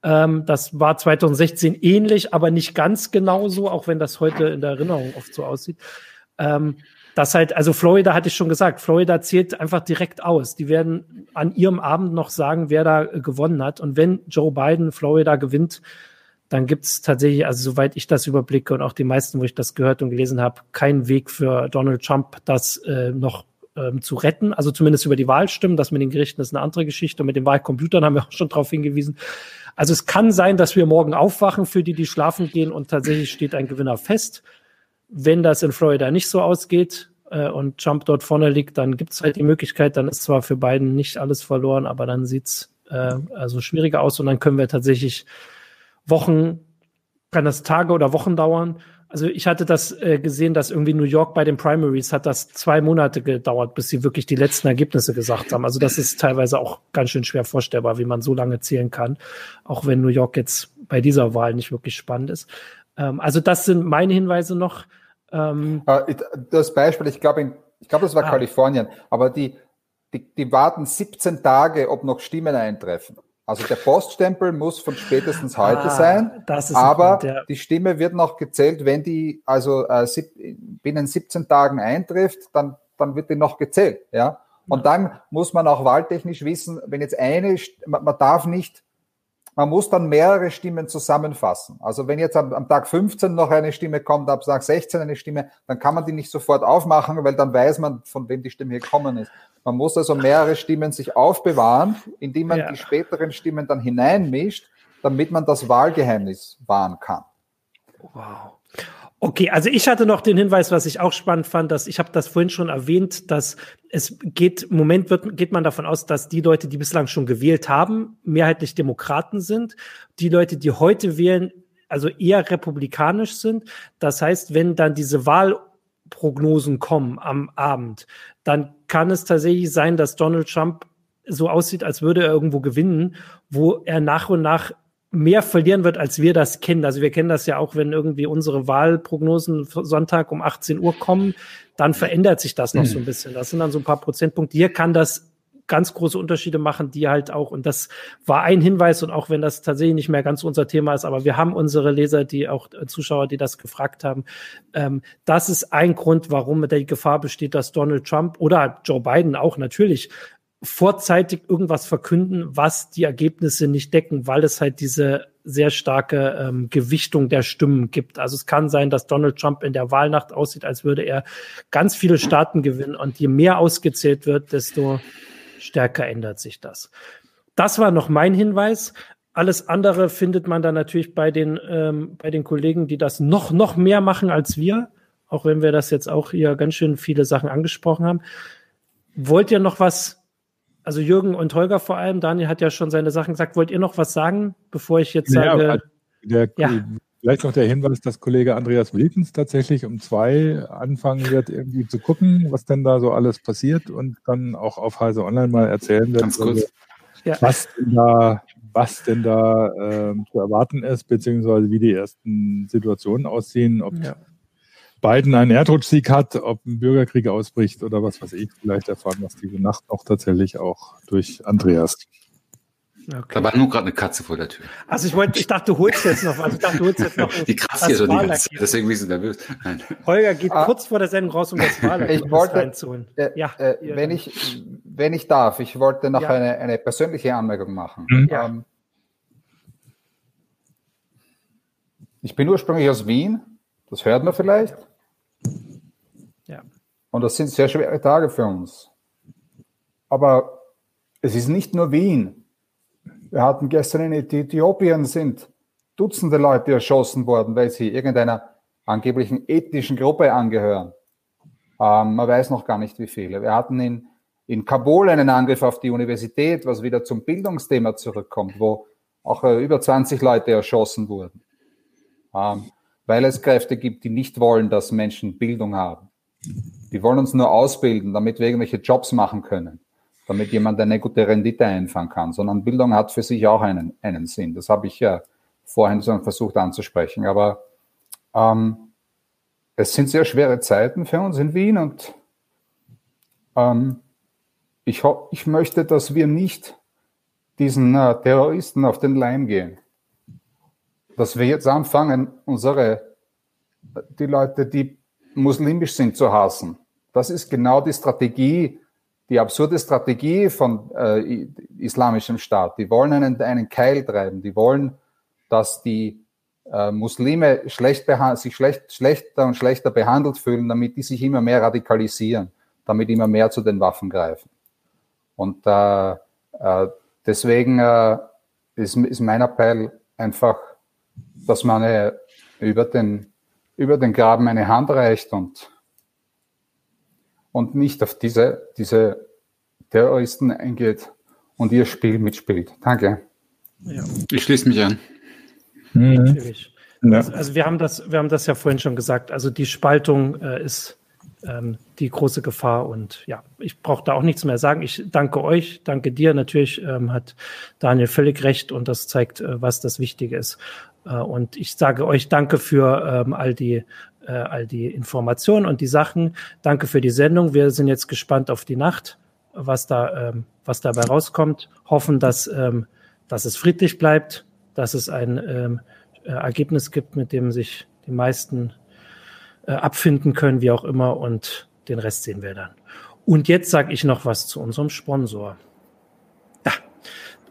Ähm, das war 2016 ähnlich, aber nicht ganz genauso, auch wenn das heute in der Erinnerung oft so aussieht. Ähm, das halt, also Florida hatte ich schon gesagt, Florida zählt einfach direkt aus. Die werden an ihrem Abend noch sagen, wer da äh, gewonnen hat. Und wenn Joe Biden Florida gewinnt, dann gibt es tatsächlich, also soweit ich das überblicke und auch die meisten, wo ich das gehört und gelesen habe, keinen Weg für Donald Trump, das äh, noch ähm, zu retten. Also zumindest über die Wahlstimmen. Das mit den Gerichten ist eine andere Geschichte. Und mit den Wahlcomputern haben wir auch schon darauf hingewiesen. Also es kann sein, dass wir morgen aufwachen für die, die schlafen gehen und tatsächlich steht ein Gewinner fest. Wenn das in Florida nicht so ausgeht äh, und Trump dort vorne liegt, dann gibt es halt die Möglichkeit, dann ist zwar für beiden nicht alles verloren, aber dann sieht's äh, also schwieriger aus und dann können wir tatsächlich Wochen, kann das Tage oder Wochen dauern. Also ich hatte das äh, gesehen, dass irgendwie New York bei den Primaries hat das zwei Monate gedauert, bis sie wirklich die letzten Ergebnisse gesagt haben. Also das ist teilweise auch ganz schön schwer vorstellbar, wie man so lange zählen kann, auch wenn New York jetzt bei dieser Wahl nicht wirklich spannend ist. Ähm, also das sind meine Hinweise noch. Ähm, äh, das Beispiel, ich glaube, ich glaube, das war ah. Kalifornien, aber die, die, die warten 17 Tage, ob noch Stimmen eintreffen. Also der Poststempel muss von spätestens heute ah, sein, aber Punkt, ja. die Stimme wird noch gezählt, wenn die also äh, sieb, binnen 17 Tagen eintrifft, dann, dann wird die noch gezählt. Ja? Und dann muss man auch wahltechnisch wissen, wenn jetzt eine, man, man darf nicht man muss dann mehrere Stimmen zusammenfassen. Also wenn jetzt am, am, Tag 15 noch eine Stimme kommt, ab Tag 16 eine Stimme, dann kann man die nicht sofort aufmachen, weil dann weiß man, von wem die Stimme gekommen ist. Man muss also mehrere Stimmen sich aufbewahren, indem man ja. die späteren Stimmen dann hineinmischt, damit man das Wahlgeheimnis wahren kann. Wow. Okay, also ich hatte noch den Hinweis, was ich auch spannend fand, dass ich habe das vorhin schon erwähnt, dass es geht, im Moment wird, geht man davon aus, dass die Leute, die bislang schon gewählt haben, mehrheitlich Demokraten sind. Die Leute, die heute wählen, also eher republikanisch sind. Das heißt, wenn dann diese Wahlprognosen kommen am Abend, dann kann es tatsächlich sein, dass Donald Trump so aussieht, als würde er irgendwo gewinnen, wo er nach und nach mehr verlieren wird, als wir das kennen. Also wir kennen das ja auch, wenn irgendwie unsere Wahlprognosen Sonntag um 18 Uhr kommen, dann verändert sich das noch so ein bisschen. Das sind dann so ein paar Prozentpunkte. Hier kann das ganz große Unterschiede machen, die halt auch, und das war ein Hinweis, und auch wenn das tatsächlich nicht mehr ganz unser Thema ist, aber wir haben unsere Leser, die auch äh, Zuschauer, die das gefragt haben. Ähm, das ist ein Grund, warum die Gefahr besteht, dass Donald Trump oder Joe Biden auch natürlich vorzeitig irgendwas verkünden, was die Ergebnisse nicht decken, weil es halt diese sehr starke ähm, Gewichtung der Stimmen gibt. Also es kann sein, dass Donald Trump in der Wahlnacht aussieht, als würde er ganz viele Staaten gewinnen. Und je mehr ausgezählt wird, desto stärker ändert sich das. Das war noch mein Hinweis. Alles andere findet man dann natürlich bei den, ähm, bei den Kollegen, die das noch, noch mehr machen als wir. Auch wenn wir das jetzt auch hier ganz schön viele Sachen angesprochen haben. Wollt ihr noch was also Jürgen und Holger vor allem, Daniel hat ja schon seine Sachen gesagt. Wollt ihr noch was sagen, bevor ich jetzt sage? Ja, der, ja. Vielleicht noch der Hinweis, dass Kollege Andreas Wilkens tatsächlich um zwei anfangen wird, irgendwie zu gucken, was denn da so alles passiert und dann auch auf Heise Online mal erzählen wird, also, ja. was denn da, was denn da äh, zu erwarten ist, beziehungsweise wie die ersten Situationen aussehen, ob ja. Biden einen Erdrutschsieg hat, ob ein Bürgerkrieg ausbricht oder was weiß ich. Vielleicht erfahren wir es diese Nacht noch tatsächlich auch durch Andreas. Okay. Da war nur gerade eine Katze vor der Tür. Also ich wollte, ich dachte, du holst jetzt noch, also ich dachte, du holst jetzt noch. Die kratzt hier schon die ganze Zeit, deswegen bin ich nervös. Nein. Holger geht ah, kurz vor der Sendung raus, um das Wahlergebnis reinzuholen. Äh, ja, äh, wenn ich, wenn ich darf, ich wollte noch ja. eine, eine persönliche Anmerkung machen. Mhm. Ja. Ähm, ich bin ursprünglich aus Wien, das hört man vielleicht. Ja. Und das sind sehr schwere Tage für uns. Aber es ist nicht nur Wien. Wir hatten gestern in Äthiopien sind Dutzende Leute erschossen worden, weil sie irgendeiner angeblichen ethnischen Gruppe angehören. Ähm, man weiß noch gar nicht, wie viele. Wir hatten in, in Kabul einen Angriff auf die Universität, was wieder zum Bildungsthema zurückkommt, wo auch äh, über 20 Leute erschossen wurden. Ähm, weil es Kräfte gibt, die nicht wollen, dass Menschen Bildung haben. Die wollen uns nur ausbilden, damit wir irgendwelche Jobs machen können, damit jemand eine gute Rendite einfangen kann, sondern Bildung hat für sich auch einen, einen Sinn. Das habe ich ja vorhin so versucht anzusprechen. Aber ähm, es sind sehr schwere Zeiten für uns in Wien und ähm, ich, ich möchte, dass wir nicht diesen äh, Terroristen auf den Leim gehen dass wir jetzt anfangen, unsere, die Leute, die muslimisch sind, zu hassen. Das ist genau die Strategie, die absurde Strategie von äh, islamischem Staat. Die wollen einen, einen Keil treiben. Die wollen, dass die äh, Muslime schlecht sich schlecht, schlechter und schlechter behandelt fühlen, damit die sich immer mehr radikalisieren, damit immer mehr zu den Waffen greifen. Und äh, äh, deswegen äh, ist, ist mein Appell einfach dass man eine, über, den, über den Graben eine Hand reicht und, und nicht auf diese, diese Terroristen eingeht und ihr Spiel mitspielt. Danke. Ja. Ich schließe mich an. Mhm. Natürlich. Ja. Also, also, wir haben das, wir haben das ja vorhin schon gesagt. Also die Spaltung äh, ist ähm, die große Gefahr. Und ja, ich brauche da auch nichts mehr sagen. Ich danke euch, danke dir. Natürlich ähm, hat Daniel völlig recht und das zeigt, äh, was das Wichtige ist. Äh, und ich sage euch danke für ähm, all die äh, all die Informationen und die Sachen. Danke für die Sendung. Wir sind jetzt gespannt auf die Nacht, was da ähm, was dabei rauskommt. Hoffen, dass ähm, dass es friedlich bleibt, dass es ein ähm, äh, Ergebnis gibt, mit dem sich die meisten äh, abfinden können, wie auch immer. Und den Rest sehen wir dann. Und jetzt sage ich noch was zu unserem Sponsor.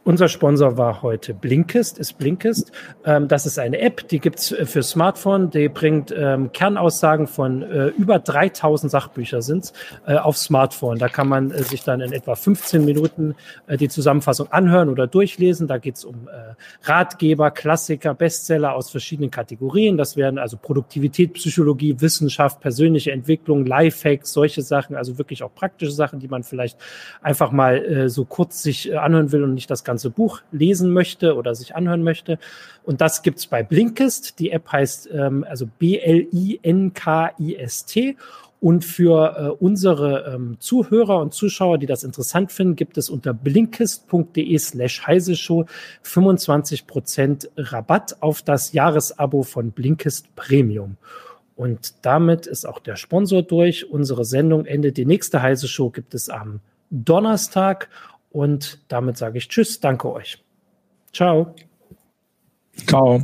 Unser Sponsor war heute Blinkist, ist Blinkist. Ähm, das ist eine App, die gibt's äh, für Smartphone. Die bringt ähm, Kernaussagen von äh, über 3000 Sachbücher sind's äh, auf Smartphone. Da kann man äh, sich dann in etwa 15 Minuten äh, die Zusammenfassung anhören oder durchlesen. Da geht's um äh, Ratgeber, Klassiker, Bestseller aus verschiedenen Kategorien. Das wären also Produktivität, Psychologie, Wissenschaft, persönliche Entwicklung, Lifehacks, solche Sachen, also wirklich auch praktische Sachen, die man vielleicht einfach mal so kurz sich anhören will und nicht das ganze Buch lesen möchte oder sich anhören möchte. Und das gibt's bei Blinkist. Die App heißt ähm, also B-L-I-N-K-I-S-T. Und für äh, unsere ähm, Zuhörer und Zuschauer, die das interessant finden, gibt es unter blinkist.de slash heiseshow 25% Rabatt auf das Jahresabo von Blinkist Premium. Und damit ist auch der Sponsor durch. Unsere Sendung endet. Die nächste Heise Show gibt es am Donnerstag. Und damit sage ich Tschüss, danke euch. Ciao. Ciao.